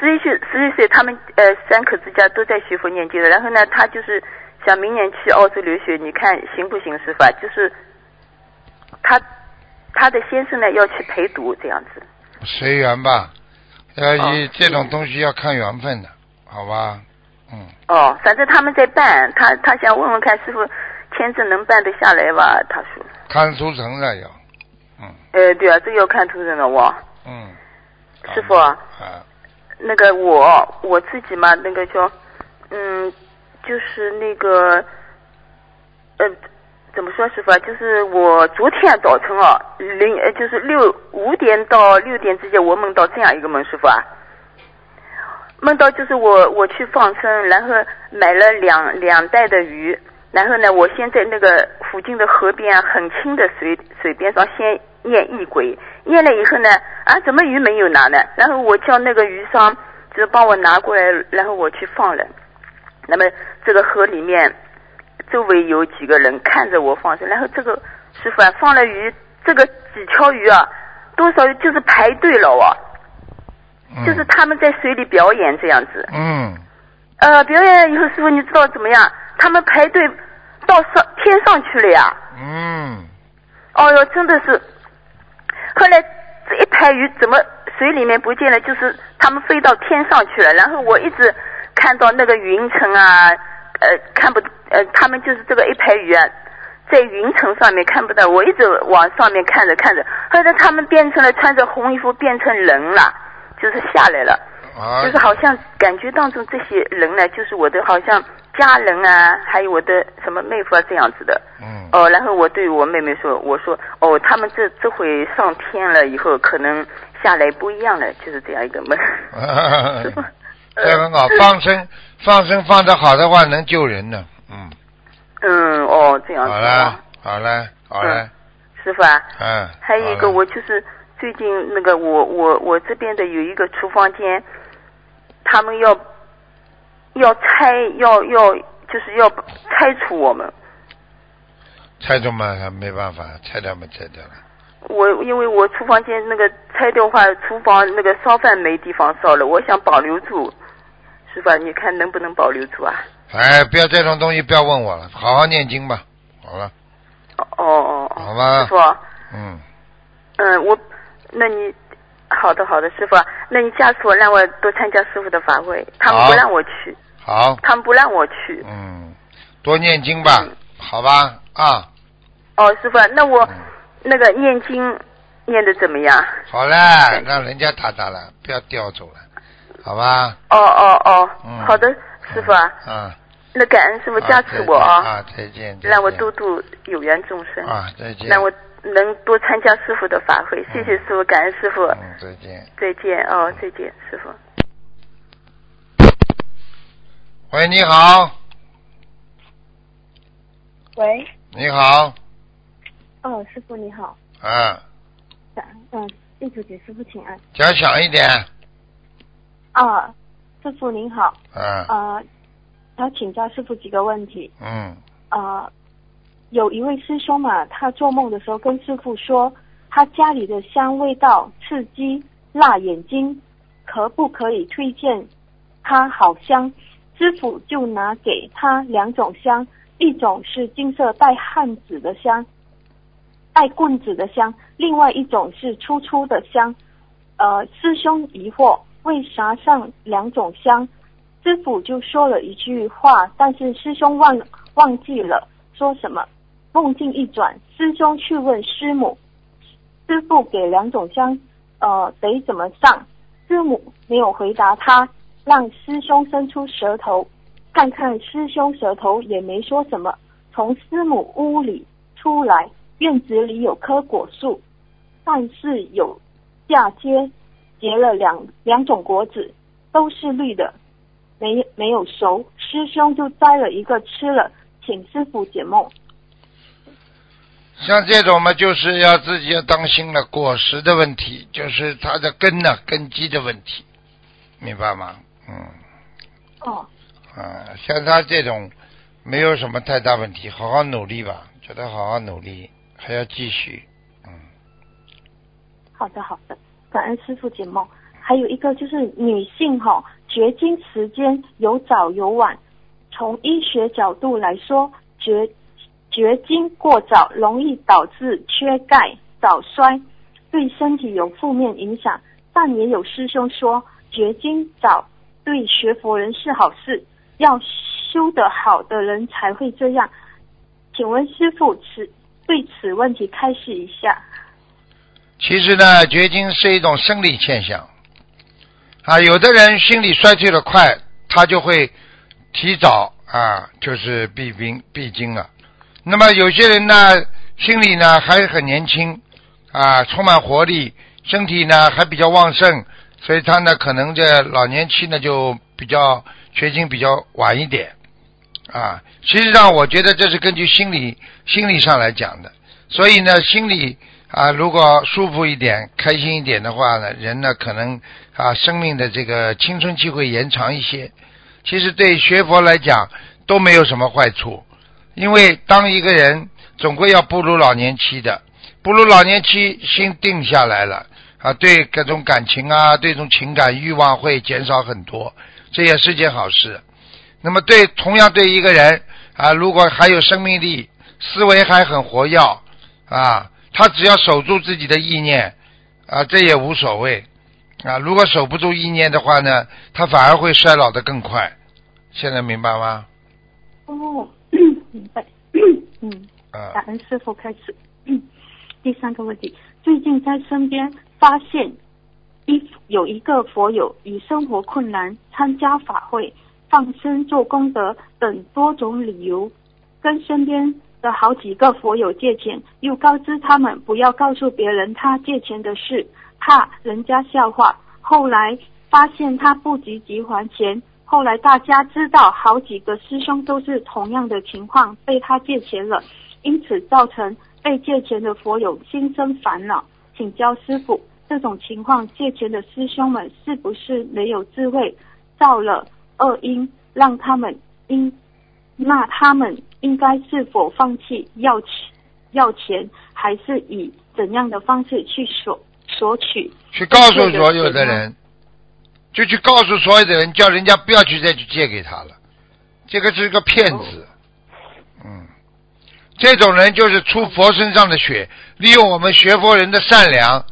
十一岁，十一岁，他们呃三口之家都在学佛念经的。然后呢，他就是想明年去澳洲留学，你看行不行，师傅啊？就是他他的先生呢要去陪读这样子。随缘吧。呃，这种东西要看缘分的，好吧？嗯，哦，反正他们在办，他他想问问看师傅签证能办得下来吧？他说，看图腾了要，嗯呃，对啊，这个要看图腾的哇。嗯。师傅啊啊，那个我我自己嘛，那个叫，嗯，就是那个，呃，怎么说，师傅啊？就是我昨天早晨啊，零呃，就是六五点到六点之间，我梦到这样一个梦，师傅啊。梦到就是我我去放生，然后买了两两袋的鱼，然后呢，我先在那个附近的河边啊，很清的水水边上先念一鬼，念了以后呢，啊，怎么鱼没有拿呢？然后我叫那个鱼商就是帮我拿过来，然后我去放了。那么这个河里面周围有几个人看着我放生，然后这个师傅啊放了鱼，这个几条鱼啊，多少就是排队了啊，就是他们在水里表演这样子。嗯，呃，表演以后，师傅你知道怎么样？他们排队到上天上去了呀！嗯，哦哟，真的是。后来这一排鱼怎么水里面不见了？就是他们飞到天上去了。然后我一直看到那个云层啊，呃，看不呃，他们就是这个一排鱼啊，在云层上面看不到。我一直往上面看着看着，后来他们变成了穿着红衣服变成人了，就是下来了。啊，就是好像感觉当中这些人呢，就是我的好像家人啊，还有我的什么妹夫啊这样子的。嗯，哦，然后我对我妹妹说，我说哦，他们这这回上天了以后，可能下来不一样了，就是这样一个梦。师 傅这很好，放生放生放的好的话能救人呢，嗯，嗯，哦，这样子、好哦了。好了好了，师傅啊，嗯，还有一个我就是最近那个我我我这边的有一个厨房间，他们要要拆要要就是要拆除我们。拆掉嘛，没办法，拆掉嘛，拆掉了。我因为我厨房间那个拆掉的话，厨房那个烧饭没地方烧了，我想保留住，师傅啊，你看能不能保留住啊？哎，不要这种东西，不要问我了，好好念经吧。好了，哦哦哦，好吧师傅啊，嗯，嗯，我，那你，好的好的，师傅啊，那你加持我，让我多参加师傅的法会，他们不让我去，好，他们不让我去。嗯，多念经吧，嗯。好吧，啊，哦，师傅啊，那我嗯。那个念经念的怎么样？好嘞，让人家打打了，不要调走了，好吧？哦哦哦，嗯。好的，师傅啊，嗯，那感恩师傅加持我啊，啊，啊再见，再见。让我度度有缘众生。啊，再见，让我能多参加师傅的法会，谢谢师傅，感恩师傅，嗯，再见。再见哦，再见，师傅。喂，你好，喂，你好，哦，师傅你好，啊，感嗯，弟子给师傅请安。讲响一点，啊，师傅您好，嗯啊，呃，想请教师傅几个问题。嗯，呃，有一位师兄嘛，他做梦的时候跟师傅说，他家里的香味道刺激、辣眼睛，可不可以推荐他好香？师傅就拿给他两种香，一种是金色带汉子的香，带棍子的香，另外一种是粗粗的香。呃，师兄疑惑，为啥上两种香？师傅就说了一句话，但是师兄忘忘记了说什么。梦境一转，师兄去问师母，师傅给两种香，呃得怎么上？师母没有回答他，让师兄伸出舌头，看看师兄舌头也没说什么。从师母屋里出来，院子里有棵果树，但是有嫁接结了两两种果子，都是绿的，没没有熟。师兄就摘了一个吃了，请师傅解梦。像这种嘛，就是要自己要当心了，果实的问题，就是它的根呢、根基的问题，明白吗？嗯，哦，啊，像他这种没有什么太大问题，好好努力吧，叫他好好努力，还要继续。嗯好的好的，感恩师傅解梦。还有一个就是女性哈、绝经时间有早有晚，从医学角度来说，绝绝经过早容易导致缺钙、早衰，对身体有负面影响。但也有师兄说，绝经早对学佛人是好事，要修得好的人才会这样。请问师傅，此对此问题开示一下。其实呢，绝经是一种生理现象啊，有的人心理衰退的快，他就会提早啊，就是闭经闭经了。那么有些人呢，心里呢还很年轻啊，充满活力，身体呢还比较旺盛，所以他呢可能这老年期呢就比较绝经比较晚一点啊。实际上，我觉得这是根据心理心理上来讲的，所以呢，心理啊如果舒服一点、开心一点的话呢，人呢可能啊生命的这个青春期会延长一些。其实对学佛来讲都没有什么坏处。因为当一个人总归要步入老年期的，步入老年期，心定下来了啊，对各种感情啊，对这种情感欲望会减少很多，这也是件好事。那么对同样对一个人啊，如果还有生命力，思维还很活跃啊，他只要守住自己的意念啊，这也无所谓啊。如果守不住意念的话呢，他反而会衰老的更快。现在明白吗？哦，明白。嗯，啊感恩师傅开始。第三个问题，最近在身边发现一有一个佛友以生活困难参加法会、放生、做功德等多种理由，跟身边的好几个佛友借钱，又告知他们不要告诉别人他借钱的事，怕人家笑话。后来发现他不积极还钱，后来大家知道好几个师兄都是同样的情况，被他借钱了，因此造成被借钱的佛友心生烦恼。请教师傅，这种情况借钱的师兄们是不是没有智慧，造了恶因，让他们应那他们应该是否放弃要钱要钱，还是以怎样的方式去索索取？去告诉所有的人，就去告诉所有的人，叫人家不要去再去借给他了。这个是个骗子，嗯，这种人就是出佛身上的血，利用我们学佛人的善良，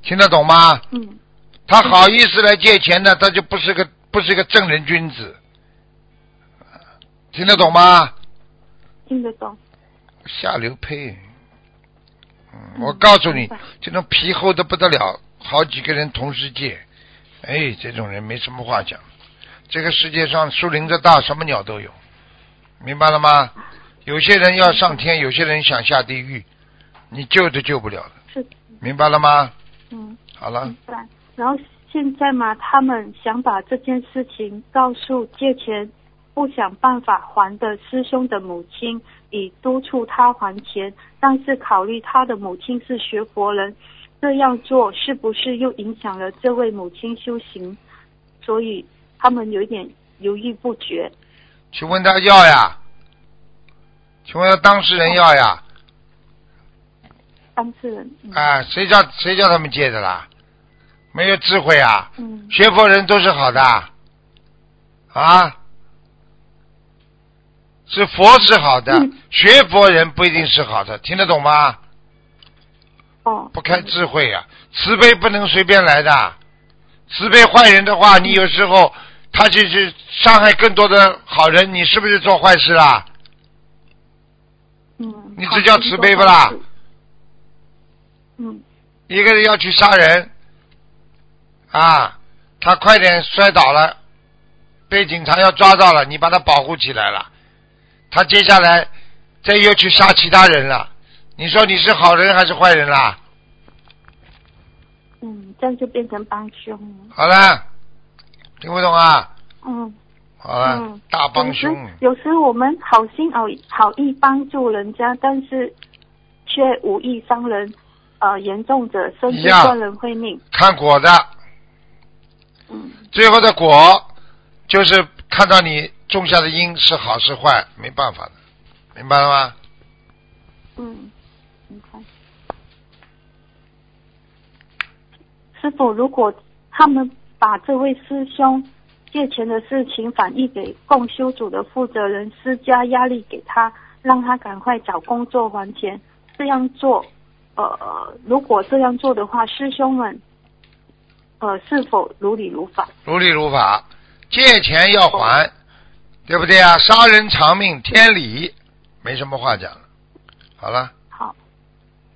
听得懂吗？嗯，他好意思来借钱的，他就不是个不是个正人君子，听得懂吗？听得懂。下流胚。嗯，我告诉你，这种皮厚的不得了，好几个人同时借，哎，这种人没什么话讲。这个世界上树林子大，什么鸟都有，明白了吗？有些人要上天，有些人想下地狱，你救都救不了的，是，明白了吗？嗯，好了明，白。然后现在嘛，他们想把这件事情告诉借钱不想办法还的师兄的母亲，以督促他还钱。但是考虑他的母亲是学佛人，这样做是不是又影响了这位母亲修行？所以他们有一点犹豫不决。请问他要呀？请问他当事人要呀？当事人，嗯啊，谁叫谁叫他们借的啦？没有智慧啊！嗯学佛人都是好的啊，是佛是好的，嗯学佛人不一定是好的，听得懂吗？哦，不开智慧啊，慈悲不能随便来的，慈悲坏人的话，你有时候他就是伤害更多的好人，你是不是做坏事啦？嗯，你这叫慈悲不啦？嗯。一个人要去杀人，啊，他快点摔倒了，被警察要抓到了，你把他保护起来了，他接下来再又去杀其他人了，你说你是好人还是坏人啦？嗯，这样就变成帮凶了。好了，听不懂啊？嗯好了，嗯，大帮凶有时我们好心好好意帮助人家，但是却无意伤人，呃，严重者甚至断人慧命。看果的，嗯最后的果就是看到你种下的因是好是坏，没办法的，明白了吗？嗯，明白。师傅，如果他们把这位师兄借钱的事情反映给共修组的负责人，施加压力给他，让他赶快找工作还钱，这样做，呃，如果这样做的话，师兄们，呃，是否如理如法？如理如法，借钱要还，对不对啊？杀人偿命，天理，没什么话讲了。好了，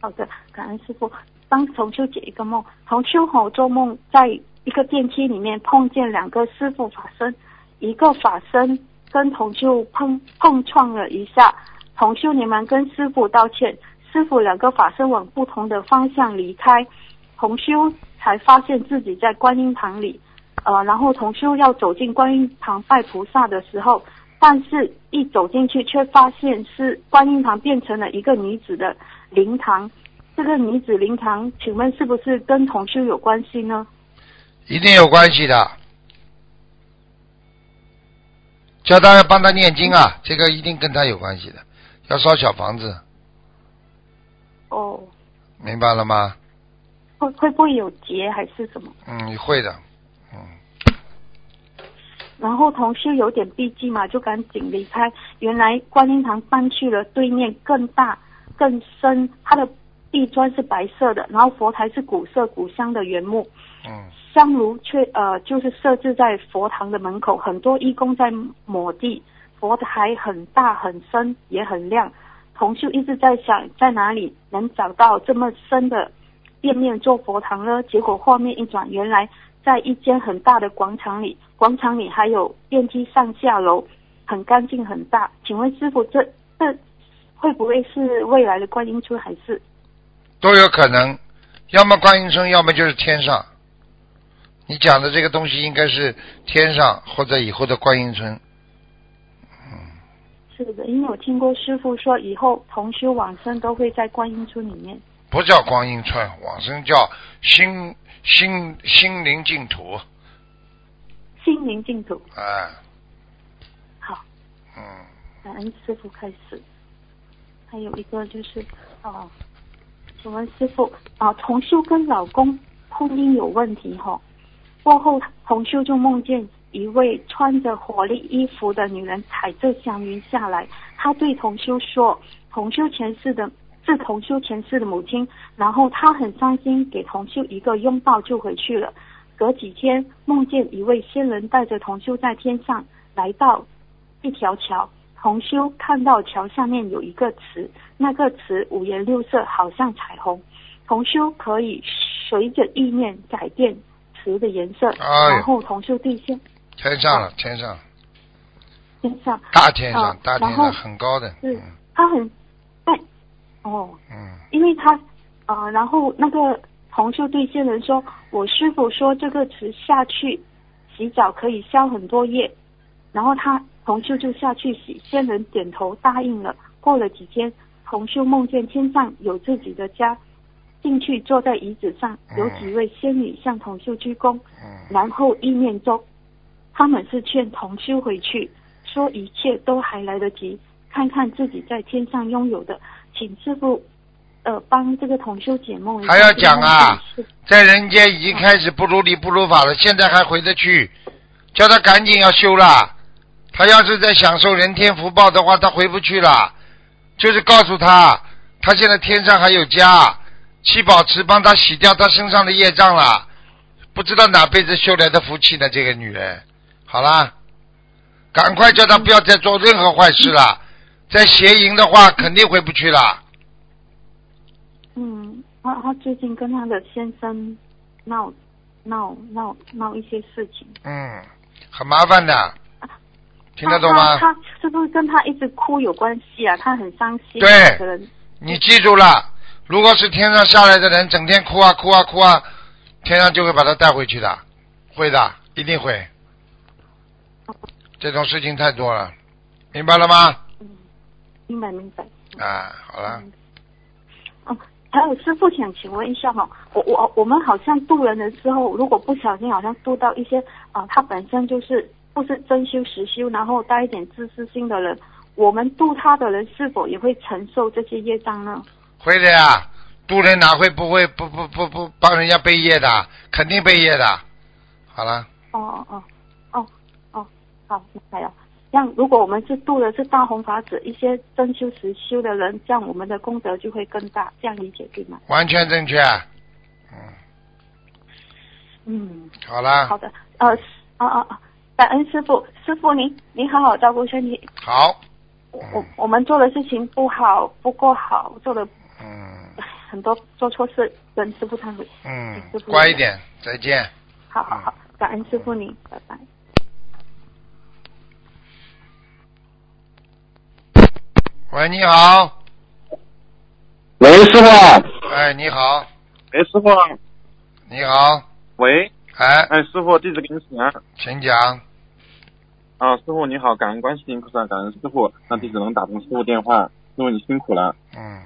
好，的，感恩师傅。帮同修解一个梦，同修吼做梦在一个电梯里面碰见两个师傅法身，一个法身跟同修碰碰撞了一下，同修连忙跟师傅道歉，师傅两个法身往不同的方向离开，同修才发现自己在观音堂里，呃，然后同修要走进观音堂拜菩萨的时候，但是一走进去却发现是观音堂变成了一个女子的灵堂。这个女子灵堂，请问是不是跟同修有关系呢？一定有关系的。叫他要帮他念经啊，这个一定跟他有关系的，要烧小房子，哦，明白了吗？会会不会有劫还是什么？嗯，会的，嗯，然后同修有点避忌嘛，就赶紧离开。原来观音堂搬去了对面更大、更深，它的地砖是白色的，然后佛台是古色古香的原木。嗯，香炉却呃就是设置在佛堂的门口，很多义工在抹地。佛台很大很深也很亮。同修一直在想，在哪里能找到这么深的店面做佛堂呢？结果画面一转，原来在一间很大的广场里，广场里还有电梯上下楼，很干净很大。请问师傅，这这会不会是未来的观音村，还是都有可能，要么观音村，要么就是天上。你讲的这个东西应该是天上或者以后的观音村，嗯是的？因为我听过师傅说，以后同修往生都会在观音村里面。不叫观音村，往生叫心心心灵净土，心灵净土。哎，好，嗯，感恩师傅开始。还有一个就是，哦，请问师傅啊，同修跟老公婚姻有问题哈、过后同修就梦见一位穿着火力衣服的女人踩着祥云下来，她对同修说，同修前世的是同修前世的母亲，然后她很伤心，给同修一个拥抱就回去了。隔几天梦见一位仙人带着同修在天上来到一条桥，同修看到桥下面有一个池，那个池五颜六色，好像彩虹。同修可以随着意念改变池的颜色，哎然后同修对仙天上了，天上，天上。大天上大天上很高的，是嗯。他很在哦，嗯，因为他呃，然后那个同修对仙人说：“我师傅说这个池下去洗澡可以消很多业。”然后他同修就下去洗，仙人点头答应了。过了几天，同修梦见天上有自己的家，进去坐在椅子上，有几位仙女向同修鞠躬，嗯然后意念中，他们是劝同修回去，说一切都还来得及，看看自己在天上拥有的，请师傅，呃，帮这个同修解梦。还要讲啊在人间已经开始不如理不如法了，现在还回得去，叫他赶紧要修了。他要是在享受人天福报的话，他回不去了。就是告诉他，他现在天上还有家，七宝池帮他洗掉他身上的业障了。不知道哪辈子修来的福气呢？这个女人，好啦，赶快叫他不要再做任何坏事了。再邪淫的话，肯定回不去了。嗯，他他最近跟他的先生闹闹闹闹一些事情。嗯，很麻烦的，听得懂吗？他他是不是跟他一直哭有关系啊？他很伤心。对你记住了，如果是天上下来的人，整天哭啊哭啊哭啊，天上就会把他带回去的，会的，一定会。这种事情太多了，明白了吗？嗯明白明白。啊，好了，哦，还有师傅想请问一下哈，我我我们好像渡人的时候，如果不小心好像渡到一些啊、他本身就是不是真修实修，然后带一点自私心的人，我们度他的人是否也会承受这些业障呢？会的呀。度人哪会不会不不不不帮人家背业的？肯定背业的。好了，哦哦哦哦哦，好明白了。像如果我们是度的是大红法子，一些真修实修的人，这样我们的功德就会更大，这样理解对吗？完全正确。嗯，嗯好啦，好的，呃，啊啊啊，感恩师傅，师傅您您好好照顾身体。好，我我们做的事情不好不够好，做的嗯很多做错事，跟师傅忏悔。嗯师，傅乖一点，再见。好好好，感恩师傅您，拜拜。喂，你好。喂，师傅啊。哎，你好，哎，师傅啊。你好，喂。哎，哎，师傅，弟子给你请安。请讲。啊，师傅你好，感恩观世音菩萨，感恩师傅，那弟子能打通师傅电话，师傅你辛苦了。嗯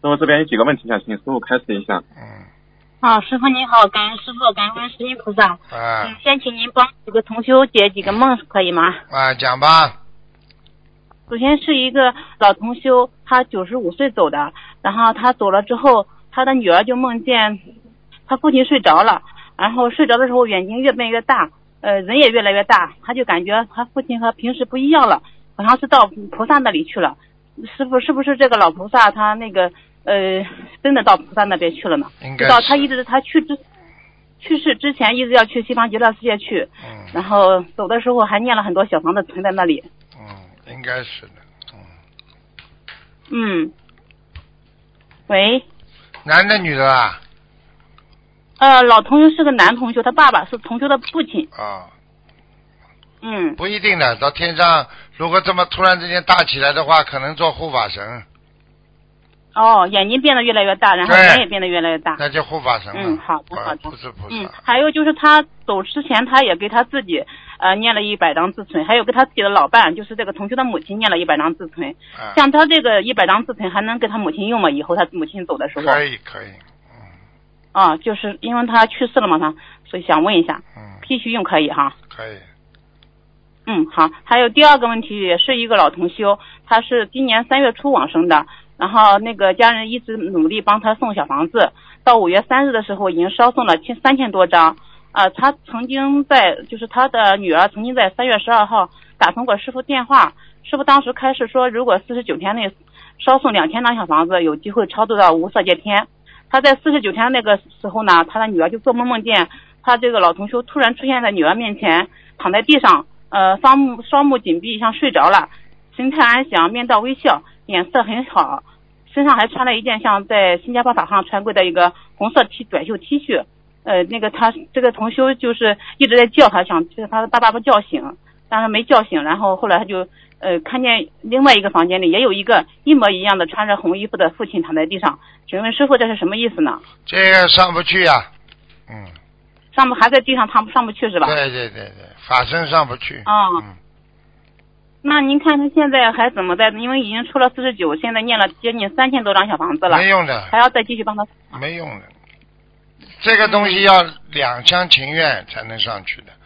那么这边有几个问题想请师傅开始一下。嗯，啊，师傅您好，感恩师傅，感恩观世音菩萨。啊嗯，先请您帮几个同修解几个梦，可以吗？啊，讲吧。首先是一个老同修，他九十五岁走的，然后他走了之后，他的女儿就梦见他父亲睡着了，然后睡着的时候眼睛越变越大，呃，人也越来越大，他就感觉他父亲和平时不一样了，好像是到菩萨那里去了。师傅，是不是这个老菩萨他那个呃真的到菩萨那边去了呢？应该知道他一直他去之去世之前一直要去西方极乐世界去，嗯然后走的时候还念了很多小房子存在那里。嗯，应该是的。嗯嗯，喂，男的女的啊？呃，老同学是个男同学，他爸爸是同学的父亲。啊，嗯，不一定的。到天上，如果这么突然之间大起来的话，可能做护法神，哦，眼睛变得越来越大，然后对人也变得越来越大。那就护法神了。嗯，好的，啊好的。不是菩萨。嗯，还有就是他走之前，他也给他自己呃念了一百张自存，还有给他自己的老伴，就是这个同学的母亲念了一百张自存。啊像他这个一百张自存，还能给他母亲用吗？以后他母亲走的时候。可以可以，啊，就是因为他去世了嘛，他所以想问一下，嗯，继续用可以哈。可以。嗯，好。还有第二个问题，也是一个老同修，他是今年三月初往生的，然后那个家人一直努力帮他送小房子，到五月三日的时候已经烧送了千三千多张。啊、他曾经在，就是他的女儿曾经在三月十二号打通过师傅电话，师傅当时开始说，如果四十九天内烧送两千张小房子，有机会超度到无色界天。他在四十九天那个时候呢，他的女儿就做梦梦见他这个老同修突然出现在女儿面前，躺在地上，呃，双目双目紧闭，像睡着了，神态安详，面带微笑，脸色很好，身上还穿了一件像在新加坡法上穿过的一个红色 T 短袖 T 恤。呃，那个他这个同修就是一直在叫他，想把他他爸爸叫醒，但是没叫醒，然后后来他就呃看见另外一个房间里也有一个一模一样的穿着红衣服的父亲躺在地上，请问师傅这是什么意思呢？这个上不去呀、嗯，上不还在地上上不上不去是吧？对对对对，法身上不去。啊、那您看他现在还怎么在？因为已经出了四十九，现在念了接近三千多张小房子了，没用的还要再继续帮他。没用的，这个东西要两厢情愿才能上去的。嗯。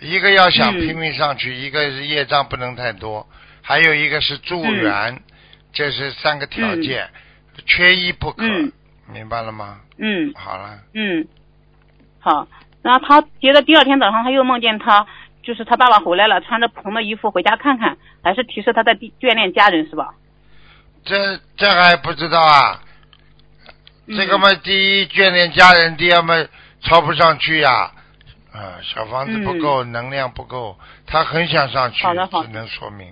一个要想嗯拼命上去，一个是业障不能太多，还有一个是助缘，这是三个条件，缺一不可。嗯明白了吗？嗯好了，嗯，好。然后他接着第二天早上他又梦见他，就是他爸爸回来了，穿着普通的衣服回家看看，还是提示他在眷恋家人是吧？这这还不知道啊。嗯这个嘛，第一眷恋家人，第二嘛抄不上去呀、啊。小房子不够，能量不够，他很想上去，嗯好的好的只能说明。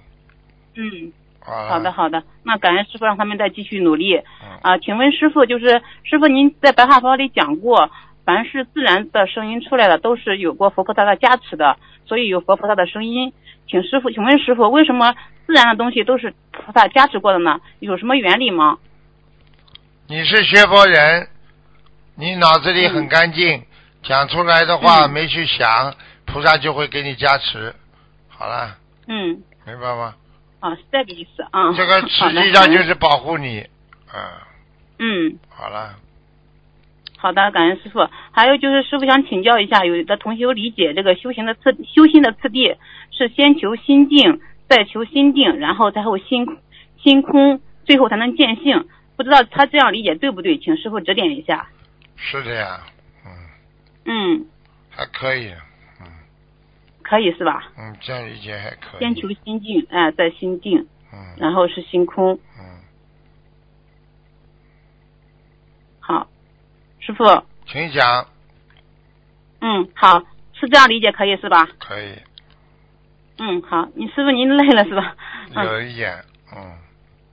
嗯，好好的好的。那感恩师傅让他们再继续努力。嗯啊，请问师傅，就是师傅您在白话佛里讲过，凡是自然的声音出来的，都是有过佛菩萨的加持的，所以有佛菩萨的声音。请师傅，请问师傅，为什么自然的东西都是菩萨加持过的呢？有什么原理吗？你是学佛人，你脑子里很干净，讲出来的话嗯没去想，菩萨就会给你加持。好了，嗯，明白吗？啊，是这个意思啊。这个 实际上就是保护你。啊，嗯。好了，好的，感恩师傅。还有就是师傅想请教一下，有的同学理解这个修行的次修心的次第是先求心静，再求心定，然后才后心心空，最后才能见性。不知道他这样理解对不对？请师傅指点一下。是的呀，嗯，还可以。嗯可以是吧？嗯，这样理解还可以。先求心静，哎、再心定，嗯，然后是心空。嗯，好，师傅，请讲，嗯，好，是这样理解可以是吧？可以，嗯，好，你师傅您累了是吧？嗯 有一点，嗯，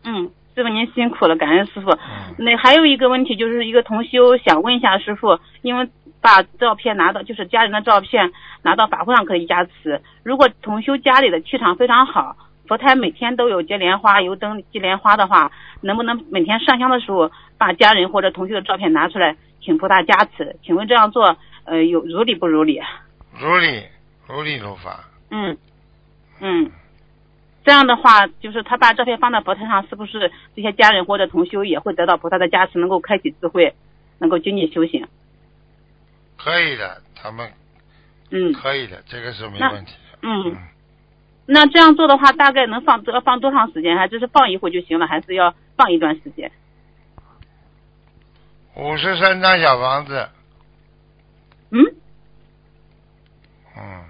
嗯，师傅您辛苦了，感恩师傅。那还有一个问题，就是一个同修想问一下师傅，因为把照片拿到，就是家人的照片拿到法会上可以加持。如果同修家里的气场非常好，佛台每天都有接莲花、油灯接莲花的话，能不能每天上香的时候把家人或者同修的照片拿出来，请菩萨加持？请问这样做，呃，有如理不如理？如理如理如法，嗯嗯，这样的话，就是他把照片放在佛台上，是不是这些家人或者同修也会得到菩萨的加持，能够开启智慧，能够精进修行？可以的，他们嗯可以的，这个是没问题的。嗯，那这样做的话，大概能放多放多长时间？还就是放一会就行了，还是要放一段时间？五十三张小房子，嗯，嗯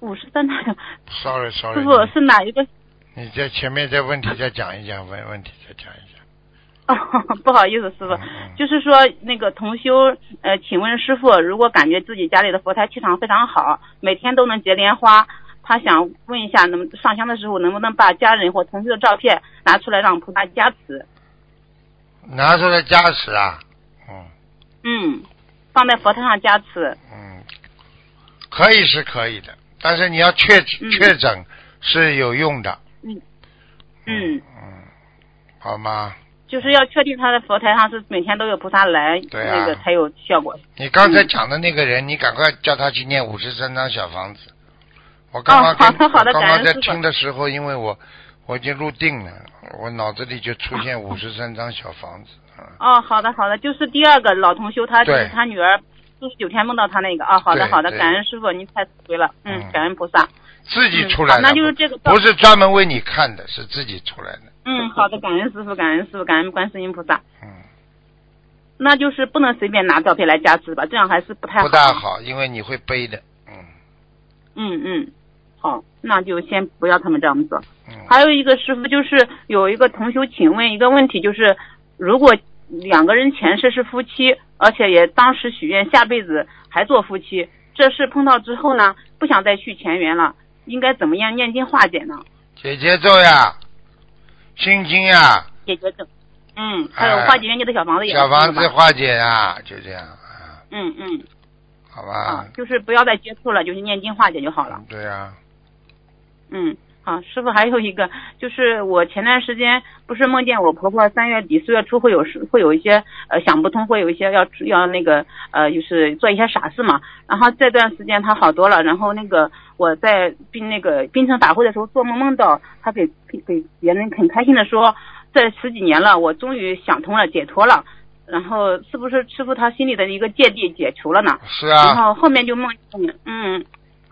五十三张。，sorry 师 sorry，师傅是哪一个？你在前面这问题再讲一讲，问问题再讲一讲。哦，不好意思，师傅，就是说那个同修，呃，请问师傅，如果感觉自己家里的佛台气场非常好，每天都能结莲花，他想问一下，能上香的时候能不能把家人或同修的照片拿出来让菩萨加持？拿出来加持啊，嗯，嗯放在佛台上加持。嗯。可以是可以的，但是你要确确诊是有用的，嗯。嗯嗯，好吗？就是要确定他的佛台上是每天都有菩萨来，对啊那个才有效果。你刚才讲的那个人，你赶快叫他去念五十三张小房子。我刚刚哦好跟、的好的我刚刚在听的时候，因为我我已经入定了，我脑子里就出现五十三张小房子。哦，好的好的，就是第二个老同修，他就是他女儿四十九天梦到他那个啊、好的好的，感恩师傅，您太慈悲了，嗯，感恩菩萨。自己出来的，嗯那就是这个不是专门为你看的，是自己出来的。嗯，好的，感恩师傅，感恩师傅，感恩观世音菩萨。嗯。那就是不能随便拿照片来加持吧，这样还是不太好。不大好，因为你会背的。嗯嗯嗯，好，那就先不要他们这样做。嗯还有一个师傅，就是有一个同修请问一个问题，就是如果两个人前世是夫妻，而且也当时许愿下辈子还做夫妻，这事碰到之后呢，不想再续前缘了，应该怎么样念经化解呢？姐姐咒呀，心经呀，解决症，嗯，还有化解冤结的小房子也是小房子吧。化解啊，就这样，嗯嗯，好吧？就是不要再接触了，就是念经化解就好了。对呀，嗯，好，师傅还有一个，就是我前段时间不是梦见我婆婆三月底四月初会有事，会有一些呃想不通，会有一些要要那个呃就是做一些傻事嘛。然后这段时间她好多了，然后那个我在滨那个滨城法会的时候做梦梦到她给给别人很开心的说，这十几年了，我终于想通了，解脱了。然后是不是师傅他心里的一个芥蒂解除了呢？是啊然后后面就梦见，嗯，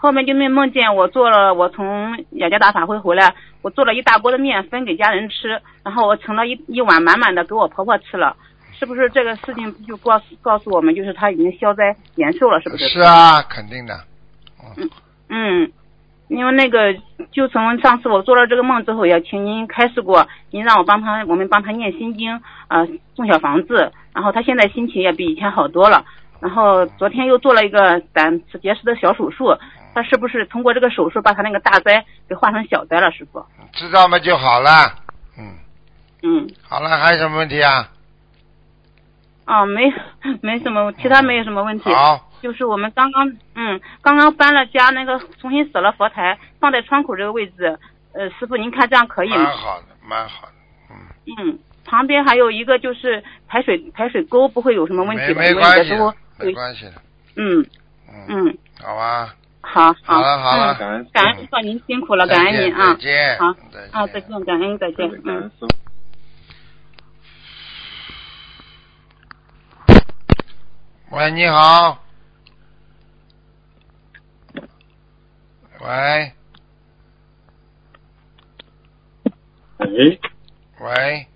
后面就梦梦见我做了，我从雅加达法会回来，我做了一大锅的面分给家人吃，然后我盛了一一碗满满的给我婆婆吃了。是不是这个事情就告诉告诉我们，就是他已经消灾延寿了，是不是？是啊，肯定的。嗯，因为那个，就从上次我做了这个梦之后，也请您开示过，您让我帮他，我们帮他念心经，啊、送小房子，然后他现在心情也比以前好多了。然后昨天又做了一个胆结石的小手术，他是不是通过这个手术把他那个大灾给化成小灾了，师傅？知道吗就好了。嗯，嗯好了，还有什么问题啊？啊，没没什么，其他没有什么问题。好，就是我们刚刚嗯，刚刚搬了家，那个重新舍了佛台，放在窗口这个位置。呃，师傅您看这样可以吗？蛮好的，蛮好的。嗯，嗯旁边还有一个就是排水排水沟，不会有什么问题没吧？因为有没关系没关系的，嗯嗯，好吧？好好。了好了。嗯感恩感恩师傅您辛苦了，感恩您啊。再见，好。再见。啊，再见，感恩再见，嗯。喂，你好。喂。喂，喂，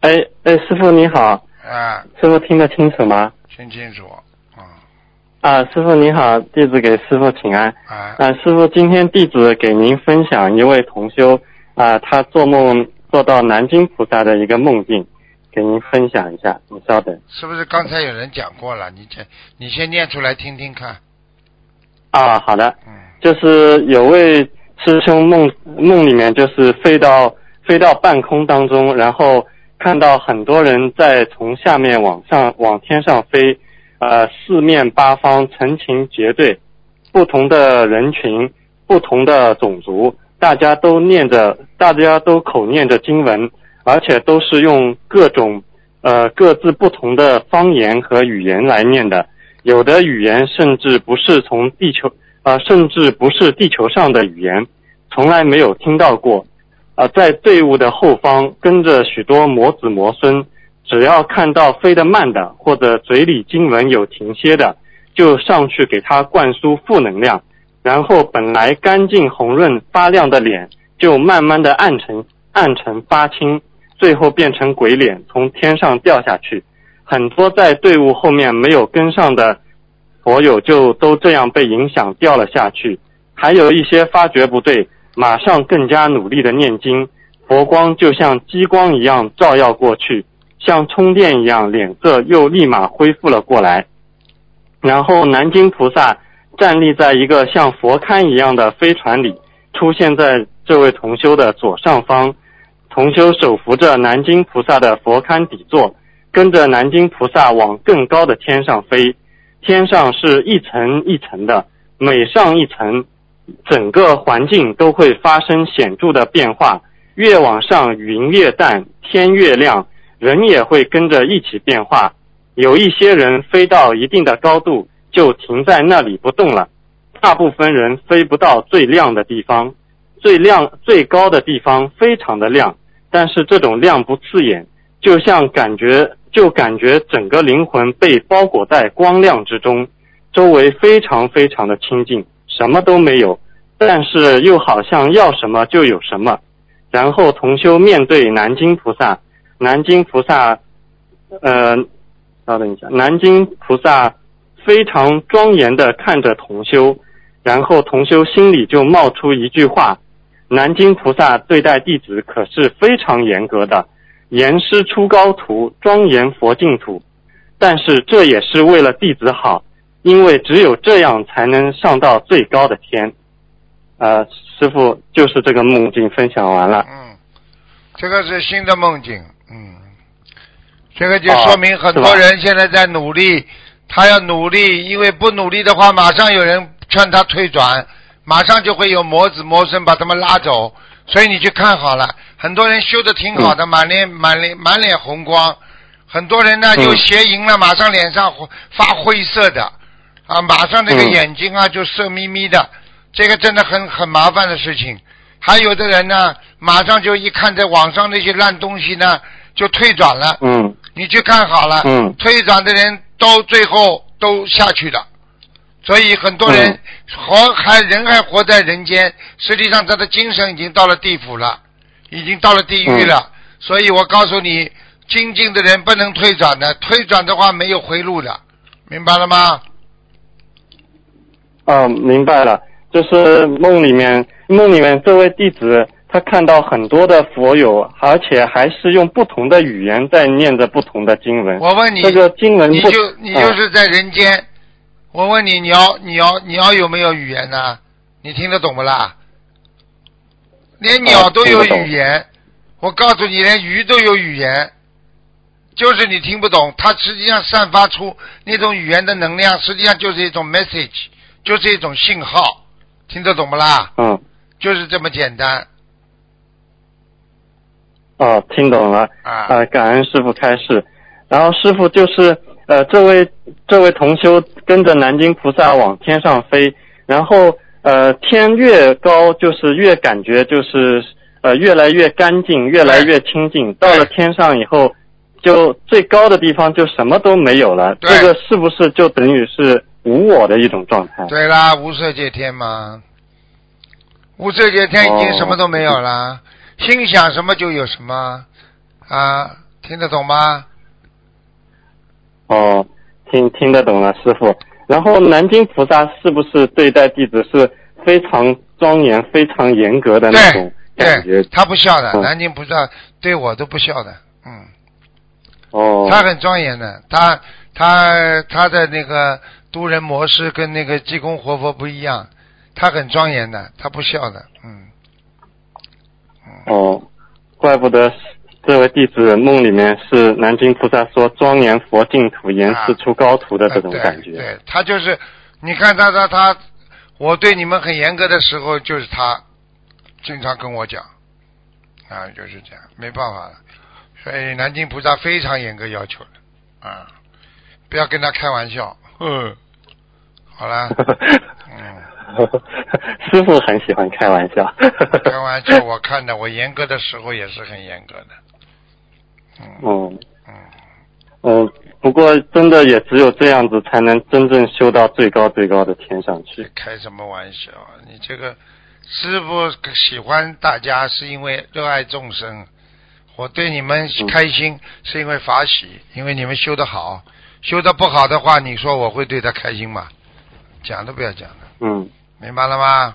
哎哎，师傅你好，啊，师傅听得清楚吗？听清楚，啊，师傅你好，弟子给师傅请安。啊，啊，师傅，今天弟子给您分享一位同修啊，他做梦做到南京菩萨的一个梦境，给您分享一下。你稍等。是不是刚才有人讲过了？你这你先念出来听听看。啊，好的。嗯。就是有位师兄梦梦里面就是飞到飞到半空当中，然后看到很多人在从下面往上往天上飞，呃，四面八方成群结队，不同的人群，不同的种族，大家都念着，大家都口念着经文，而且都是用各种呃各自不同的方言和语言来念的，有的语言甚至不是从地球。啊、甚至不是地球上的语言，从来没有听到过。啊、在队伍的后方跟着许多魔子魔孙，只要看到飞得慢的或者嘴里经文有停歇的，就上去给他灌输负能量，然后本来干净红润发亮的脸，就慢慢的暗沉暗沉发青，最后变成鬼脸，从天上掉下去。很多在队伍后面没有跟上的。佛友就都这样被影响掉了下去，还有一些发觉不对，马上更加努力的念经，佛光就像激光一样照耀过去，像充电一样，脸色又立马恢复了过来。然后南京菩萨站立在一个像佛龛一样的飞船里，出现在这位同修的左上方，同修手扶着南京菩萨的佛龛底座，跟着南京菩萨往更高的天上飞。天上是一层一层的，每上一层，整个环境都会发生显著的变化。越往上，云越淡，天越亮，人也会跟着一起变化。有一些人飞到一定的高度，就停在那里不动了。大部分人飞不到最亮的地方，最亮最高的地方非常的亮，但是这种亮不刺眼，就像感觉。就感觉整个灵魂被包裹在光亮之中，周围非常非常的清净，什么都没有，但是又好像要什么就有什么。然后同修面对南京菩萨，南京菩萨，呃，稍等一下，南京菩萨非常庄严的看着同修，然后同修心里就冒出一句话：南京菩萨对待弟子可是非常严格的。严师出高徒，庄严佛净土。但是这也是为了弟子好，因为只有这样才能上到最高的天。呃，师傅就是这个梦境分享完了。嗯，这个是新的梦境。嗯，这个就说明很多人现在在努力，他要努力，因为不努力的话，马上有人劝他退转，马上就会有魔子魔孙把他们拉走。所以你去看好了，很多人修的挺好的，满脸满脸满脸红光，很多人呢就邪淫了，马上脸上发灰色的，啊，马上这个眼睛啊就色眯眯的，这个真的很很麻烦的事情。还有的人呢，马上就一看在网上那些烂东西呢，就退转了。嗯。你去看好了，嗯，退转的人都最后都下去了。所以很多人活还人还活在人间，实际上他的精神已经到了地府了，已经到了地狱了。所以我告诉你，精进的人不能退转的，退转的话没有回路的，明白了吗？哦，明白了。就是梦里面，梦里面这位弟子他看到很多的佛友，而且还是用不同的语言在念着不同的经文。我问你，这个经文你就你就是在人间。我问你，你要你要你要有没有语言呢？你听得懂不啦？连鸟都有语言，我告诉你，连鱼都有语言。就是你听不懂，它实际上散发出那种语言的能量，实际上就是一种 message，就是一种信号，听得懂不啦？嗯，就是这么简单。哦，听懂了。啊呃，感恩师傅开示。然后师傅就是呃，这位这位同修跟着南京菩萨往天上飞，然后呃，天越高就是越感觉就是呃越来越干净，越来越清净。到了天上以后，就最高的地方就什么都没有了。这个是不是就等于是无我的一种状态？对啦，无色界天嘛，无色界天已经哦什么都没有啦，心想什么就有什么啊，听得懂吗？哦，听听得懂了，师傅。然后南京菩萨是不是对待弟子是非常庄严、非常严格的那种感觉对，？他不笑的，嗯南京菩萨对我都不笑的，嗯，哦，他很庄严的，他他他的那个渡人模式跟那个济公活佛不一样，他很庄严的，他不笑的，嗯，哦，怪不得这位弟子梦里面是南京菩萨说庄严佛净土，严师出高徒的这种感觉。对他就是，你看他他他，我对你们很严格的时候，就是他经常跟我讲，啊，就是这样，没办法了。所以南京菩萨非常严格要求的，啊，不要跟他开玩笑，嗯，好了，嗯，师傅很喜欢开玩笑。开玩笑，我看的，我严格的时候也是很严格的，嗯嗯，嗯不过真的也只有这样子才能真正修到最高最高的天上去。开什么玩笑？你这个师傅喜欢大家是因为热爱众生，我对你们开心是因为法喜，因为你们修得好。修得不好的话，你说我会对他开心吗？讲都不要讲了，嗯，明白了吗？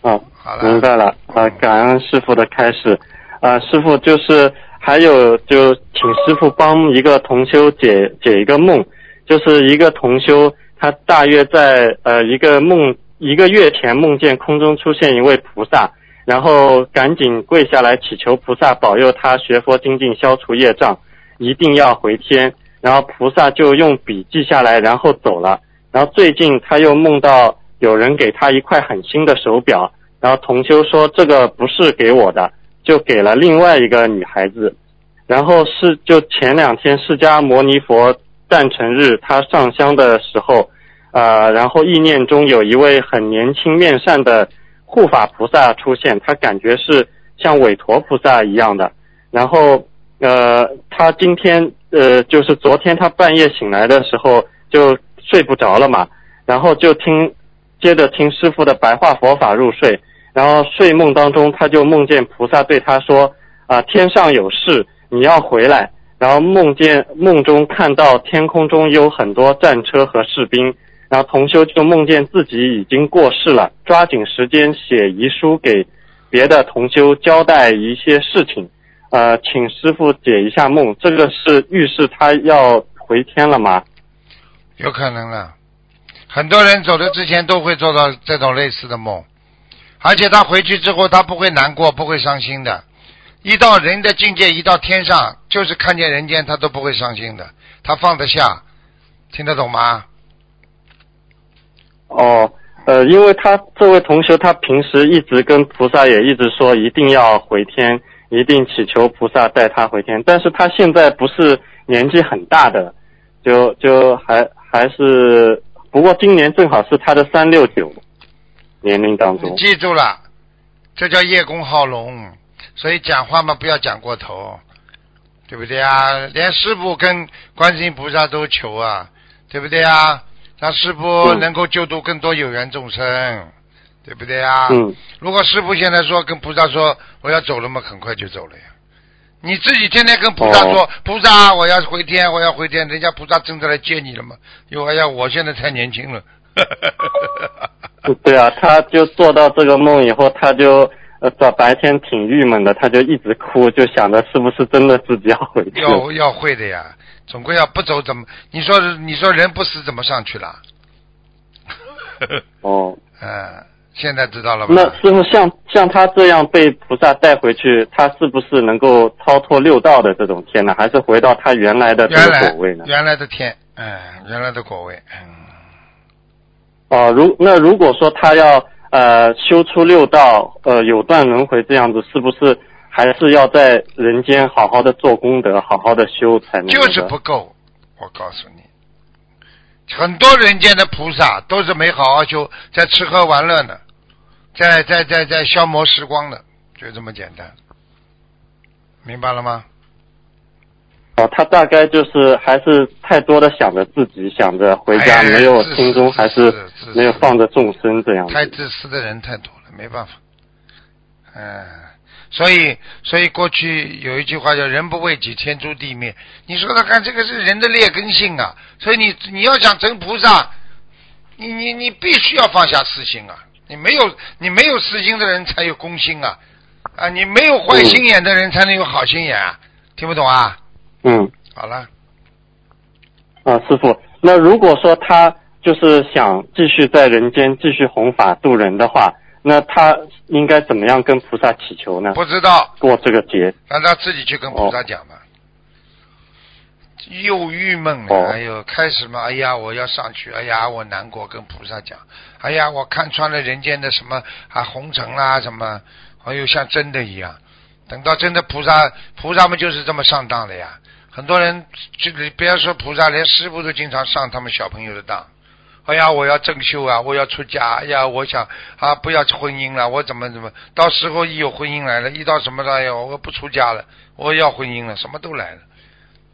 啊，好了明白了。啊，感恩师傅的开始。啊，师傅就是还有就请师傅帮一个同修解解一个梦，就是一个同修他大约在呃一个梦一个月前梦见空中出现一位菩萨，然后赶紧跪下来祈求菩萨保佑他学佛精进消除业障，一定要回天。然后菩萨就用笔记下来，然后走了。然后最近他又梦到有人给他一块很新的手表，然后同修说这个不是给我的，就给了另外一个女孩子。然后是就前两天释迦牟尼佛诞辰日，他上香的时候，呃，然后意念中有一位很年轻面善的护法菩萨出现，他感觉是像韦陀菩萨一样的。然后呃，他今天呃，就是昨天他半夜醒来的时候就睡不着了嘛，然后就听接着听师傅的白话佛法入睡，然后睡梦当中他就梦见菩萨对他说啊、天上有事，你要回来。然后梦见梦中看到天空中有很多战车和士兵，然后同修就梦见自己已经过世了，抓紧时间写遗书给别的同修交代一些事情。呃，请师傅解一下梦，这个是预示他要回天了吗？有可能了。很多人走的之前都会做到这种类似的梦，而且他回去之后他不会难过，不会伤心的。一到人的境界，一到天上，就是看见人间，他都不会伤心的，他放得下，听得懂吗？哦，呃，因为他这位同学，他平时一直跟菩萨也一直说一定要回天，一定祈求菩萨带他回天。但是他现在不是年纪很大的，就就还还是，不过今年正好是他的三六九年龄当中。记住了，这叫叶公好龙，所以讲话嘛不要讲过头，对不对啊？连师傅跟观世音菩萨都求啊，对不对啊？让师傅嗯能够救度更多有缘众生，对不对啊？嗯。如果师傅现在说跟菩萨说我要走了嘛，很快就走了呀。你自己天天跟菩萨说，哦菩萨我要回天，我要回天，人家菩萨真的来接你了吗？哟，哎呀，我现在太年轻了。对啊，他就做到这个梦以后，他就呃早白天挺郁闷的，他就一直哭，就想着是不是真的自己要回去。要要会的呀，总归要不走怎么？你说你说人不死怎么上去了？哦，嗯，现在知道了吧？那师傅像像他这样被菩萨带回去，他是不是能够超脱六道的这种天呢？还是回到他原来的这个果位呢？原来的天，嗯，原来的果位，嗯，哦，如那如果说他要呃修出六道，呃有断轮回这样子，是不是还是要在人间好好的做功德，好好的修才能、就是不够。我告诉你，很多人间的菩萨都是没好好修，在吃喝玩乐呢，在在在在消磨时光的，就这么简单，明白了吗？哦，他大概就是还是太多的想着自己，想着回家，哎没有心中还是没有放着众生这样子。太自私的人太多了，没办法。嗯，所以所以过去有一句话叫“人不为己，天诛地灭”。你说说看，这个是人的劣根性啊。所以你你要想成菩萨，你你你必须要放下私心啊。你没有你没有私心的人才有公心啊啊！你没有坏心眼的人才能有好心眼啊。听不懂啊？嗯，好了，啊，师傅，那如果说他就是想继续在人间继续弘法度人的话，那他应该怎么样跟菩萨祈求呢？不知道，过这个节。让他自己去跟菩萨讲吧。又郁闷了，哎呦，开始嘛，哎呀，我要上去，哎呀，我难过，跟菩萨讲，哎呀，我看穿了人间的什么啊红尘啦、什么，哎呦，像真的一样。等到真的菩萨，菩萨们就是这么上当的呀。很多人这个不要说菩萨，连师傅都经常上他们小朋友的当。哎呀，我要正修啊，我要出家，哎呀，我想啊，不要婚姻了，我怎么怎么，到时候一有婚姻来了，一到什么了，哎呀，我不出家了，我要婚姻了，什么都来了，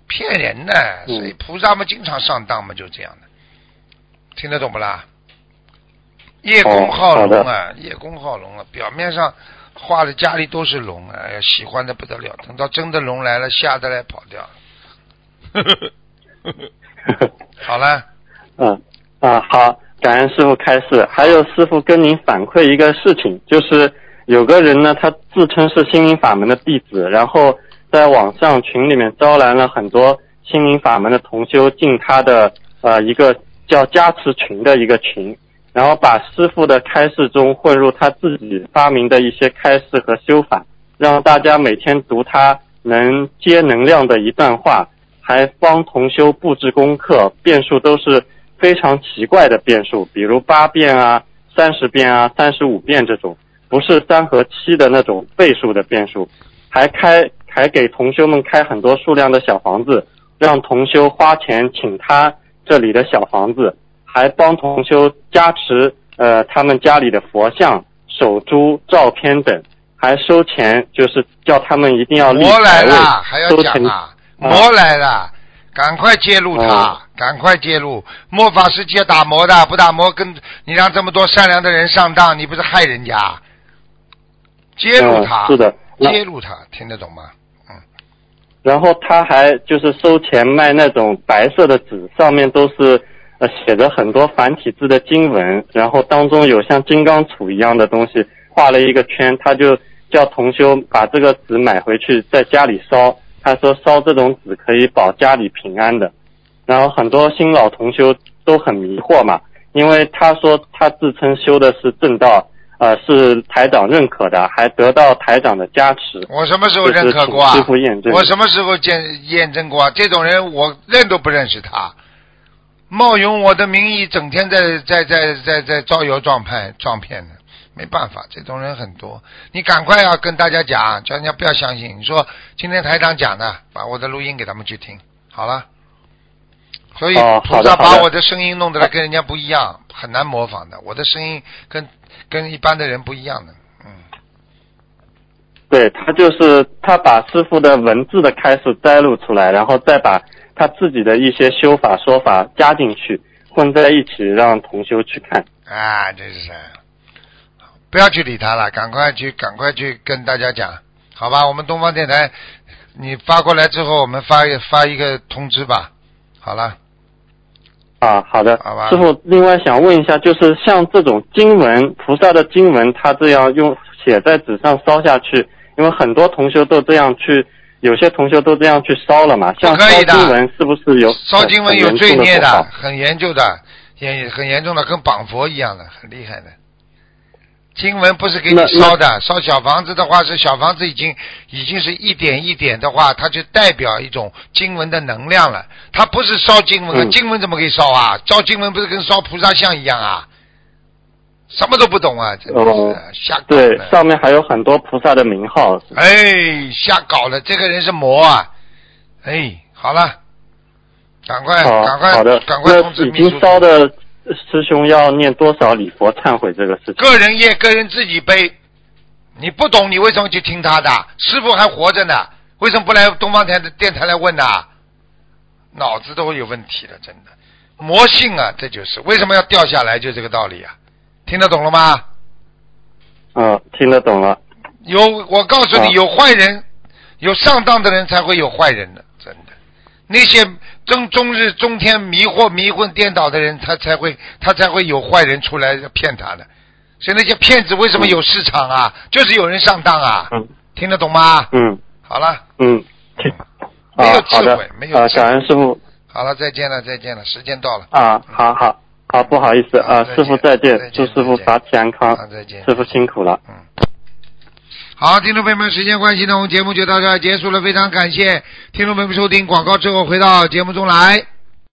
骗人的。所以菩萨们经常上当嘛，就这样的，听得懂不啦？叶公好龙啊，叶公好龙啊，表面上画的家里都是龙，哎呀，喜欢的不得了，等到真的龙来了，吓得来跑掉了。好了。嗯啊好，感恩师傅开示。还有师傅跟您反馈一个事情，就是有个人呢，他自称是心灵法门的弟子，然后在网上群里面招揽了很多心灵法门的同修进他的呃一个叫加持群的一个群，然后把师傅的开示中混入他自己发明的一些开示和修法，让大家每天读他能接能量的一段话，还帮同修布置功课，遍数都是非常奇怪的变数，比如八变啊、三十变啊、三十五变这种，不是三和七的那种倍数的变数，还开还给同修们开很多数量的小房子，让同修花钱请他这里的小房子，还帮同修加持呃他们家里的佛像、手珠、照片等，还收钱，就是叫他们一定要立魔来牌位了，还要收钱讲啊！魔来了，赶快揭露他，赶快揭露！魔法是接打磨的，不打磨跟你让这么多善良的人上当，你不是害人家？揭露他，嗯是的揭露他，听得懂吗？嗯然后他还就是收钱卖那种白色的纸，上面都是呃写着很多繁体字的经文，然后当中有像金刚杵一样的东西，画了一个圈，他就叫同修把这个纸买回去在家里烧，他说烧这种纸可以保家里平安的。然后很多新老同修都很迷惑嘛，因为他说他自称修的是正道，呃是台长认可的，还得到台长的加持。我什么时候认可过啊就是请师傅验证。我什么时候见验证过啊？这种人我认都不认识他，冒用我的名义，整天在在在在在招摇撞骗撞骗的，没办法，这种人很多。你赶快要跟大家讲，叫人家不要相信。你说今天台长讲的，把我的录音给他们去听，好了。所以哦菩萨把我的声音弄得来跟人家不一样，很难模仿的。我的声音跟跟一般的人不一样的。嗯对他就是他把师傅的文字的开始摘录出来，然后再把他自己的一些修法说法加进去，混在一起让同修去看。啊，这是不要去理他了，赶快去，赶快去跟大家讲，好吧？我们东方电台，你发过来之后，我们发一发一个通知吧。好了，啊，好的，好吧师傅，另外想问一下，就是像这种经文，菩萨的经文，他这样用写在纸上烧下去，因为很多同学都这样去，有些同学都这样去烧了嘛。像烧可以的经文是不是有烧经文有罪孽的，很严重的，严很严重的，跟绑佛一样的，很厉害的。经文不是给你烧的，烧小房子的话是小房子已经已经是一点一点的话，它就代表一种经文的能量了。它不是烧经文经文怎么可以烧啊？烧经文不是跟烧菩萨像一样啊？什么都不懂啊，真的哦是瞎搞对，的。上面还有很多菩萨的名号。哎，瞎搞了，这个人是魔啊！哎，好了，赶快赶快好的，赶快通知那已经烧的师兄要念多少礼佛忏悔这个事情？个人业，个人自己背。你不懂，你为什么去听他的？师傅还活着呢，为什么不来东方台的电台来问呢？脑子都有问题了，真的。魔性啊，这就是为什么要掉下来，就这个道理啊。听得懂了吗？嗯，听得懂了。有，我告诉你，有坏人，有上当的人才会有坏人的，真的。那些终终日中天迷惑、迷魂颠倒的人，他才会他才会有坏人出来骗他的。所以那些骗子为什么有市场啊？就是有人上当啊。嗯听得懂吗？嗯好了，嗯，听没有智啊好的慧，没有啊，智慧感恩师傅好了，再见了，再见了，时间到了。啊，好好好，不好意思啊，师傅再见，祝师傅法体安康，再见师傅辛苦了。好，听众朋友们，时间关系呢，我们节目就到这儿结束了，非常感谢听众朋友们收听广告之后回到节目中来。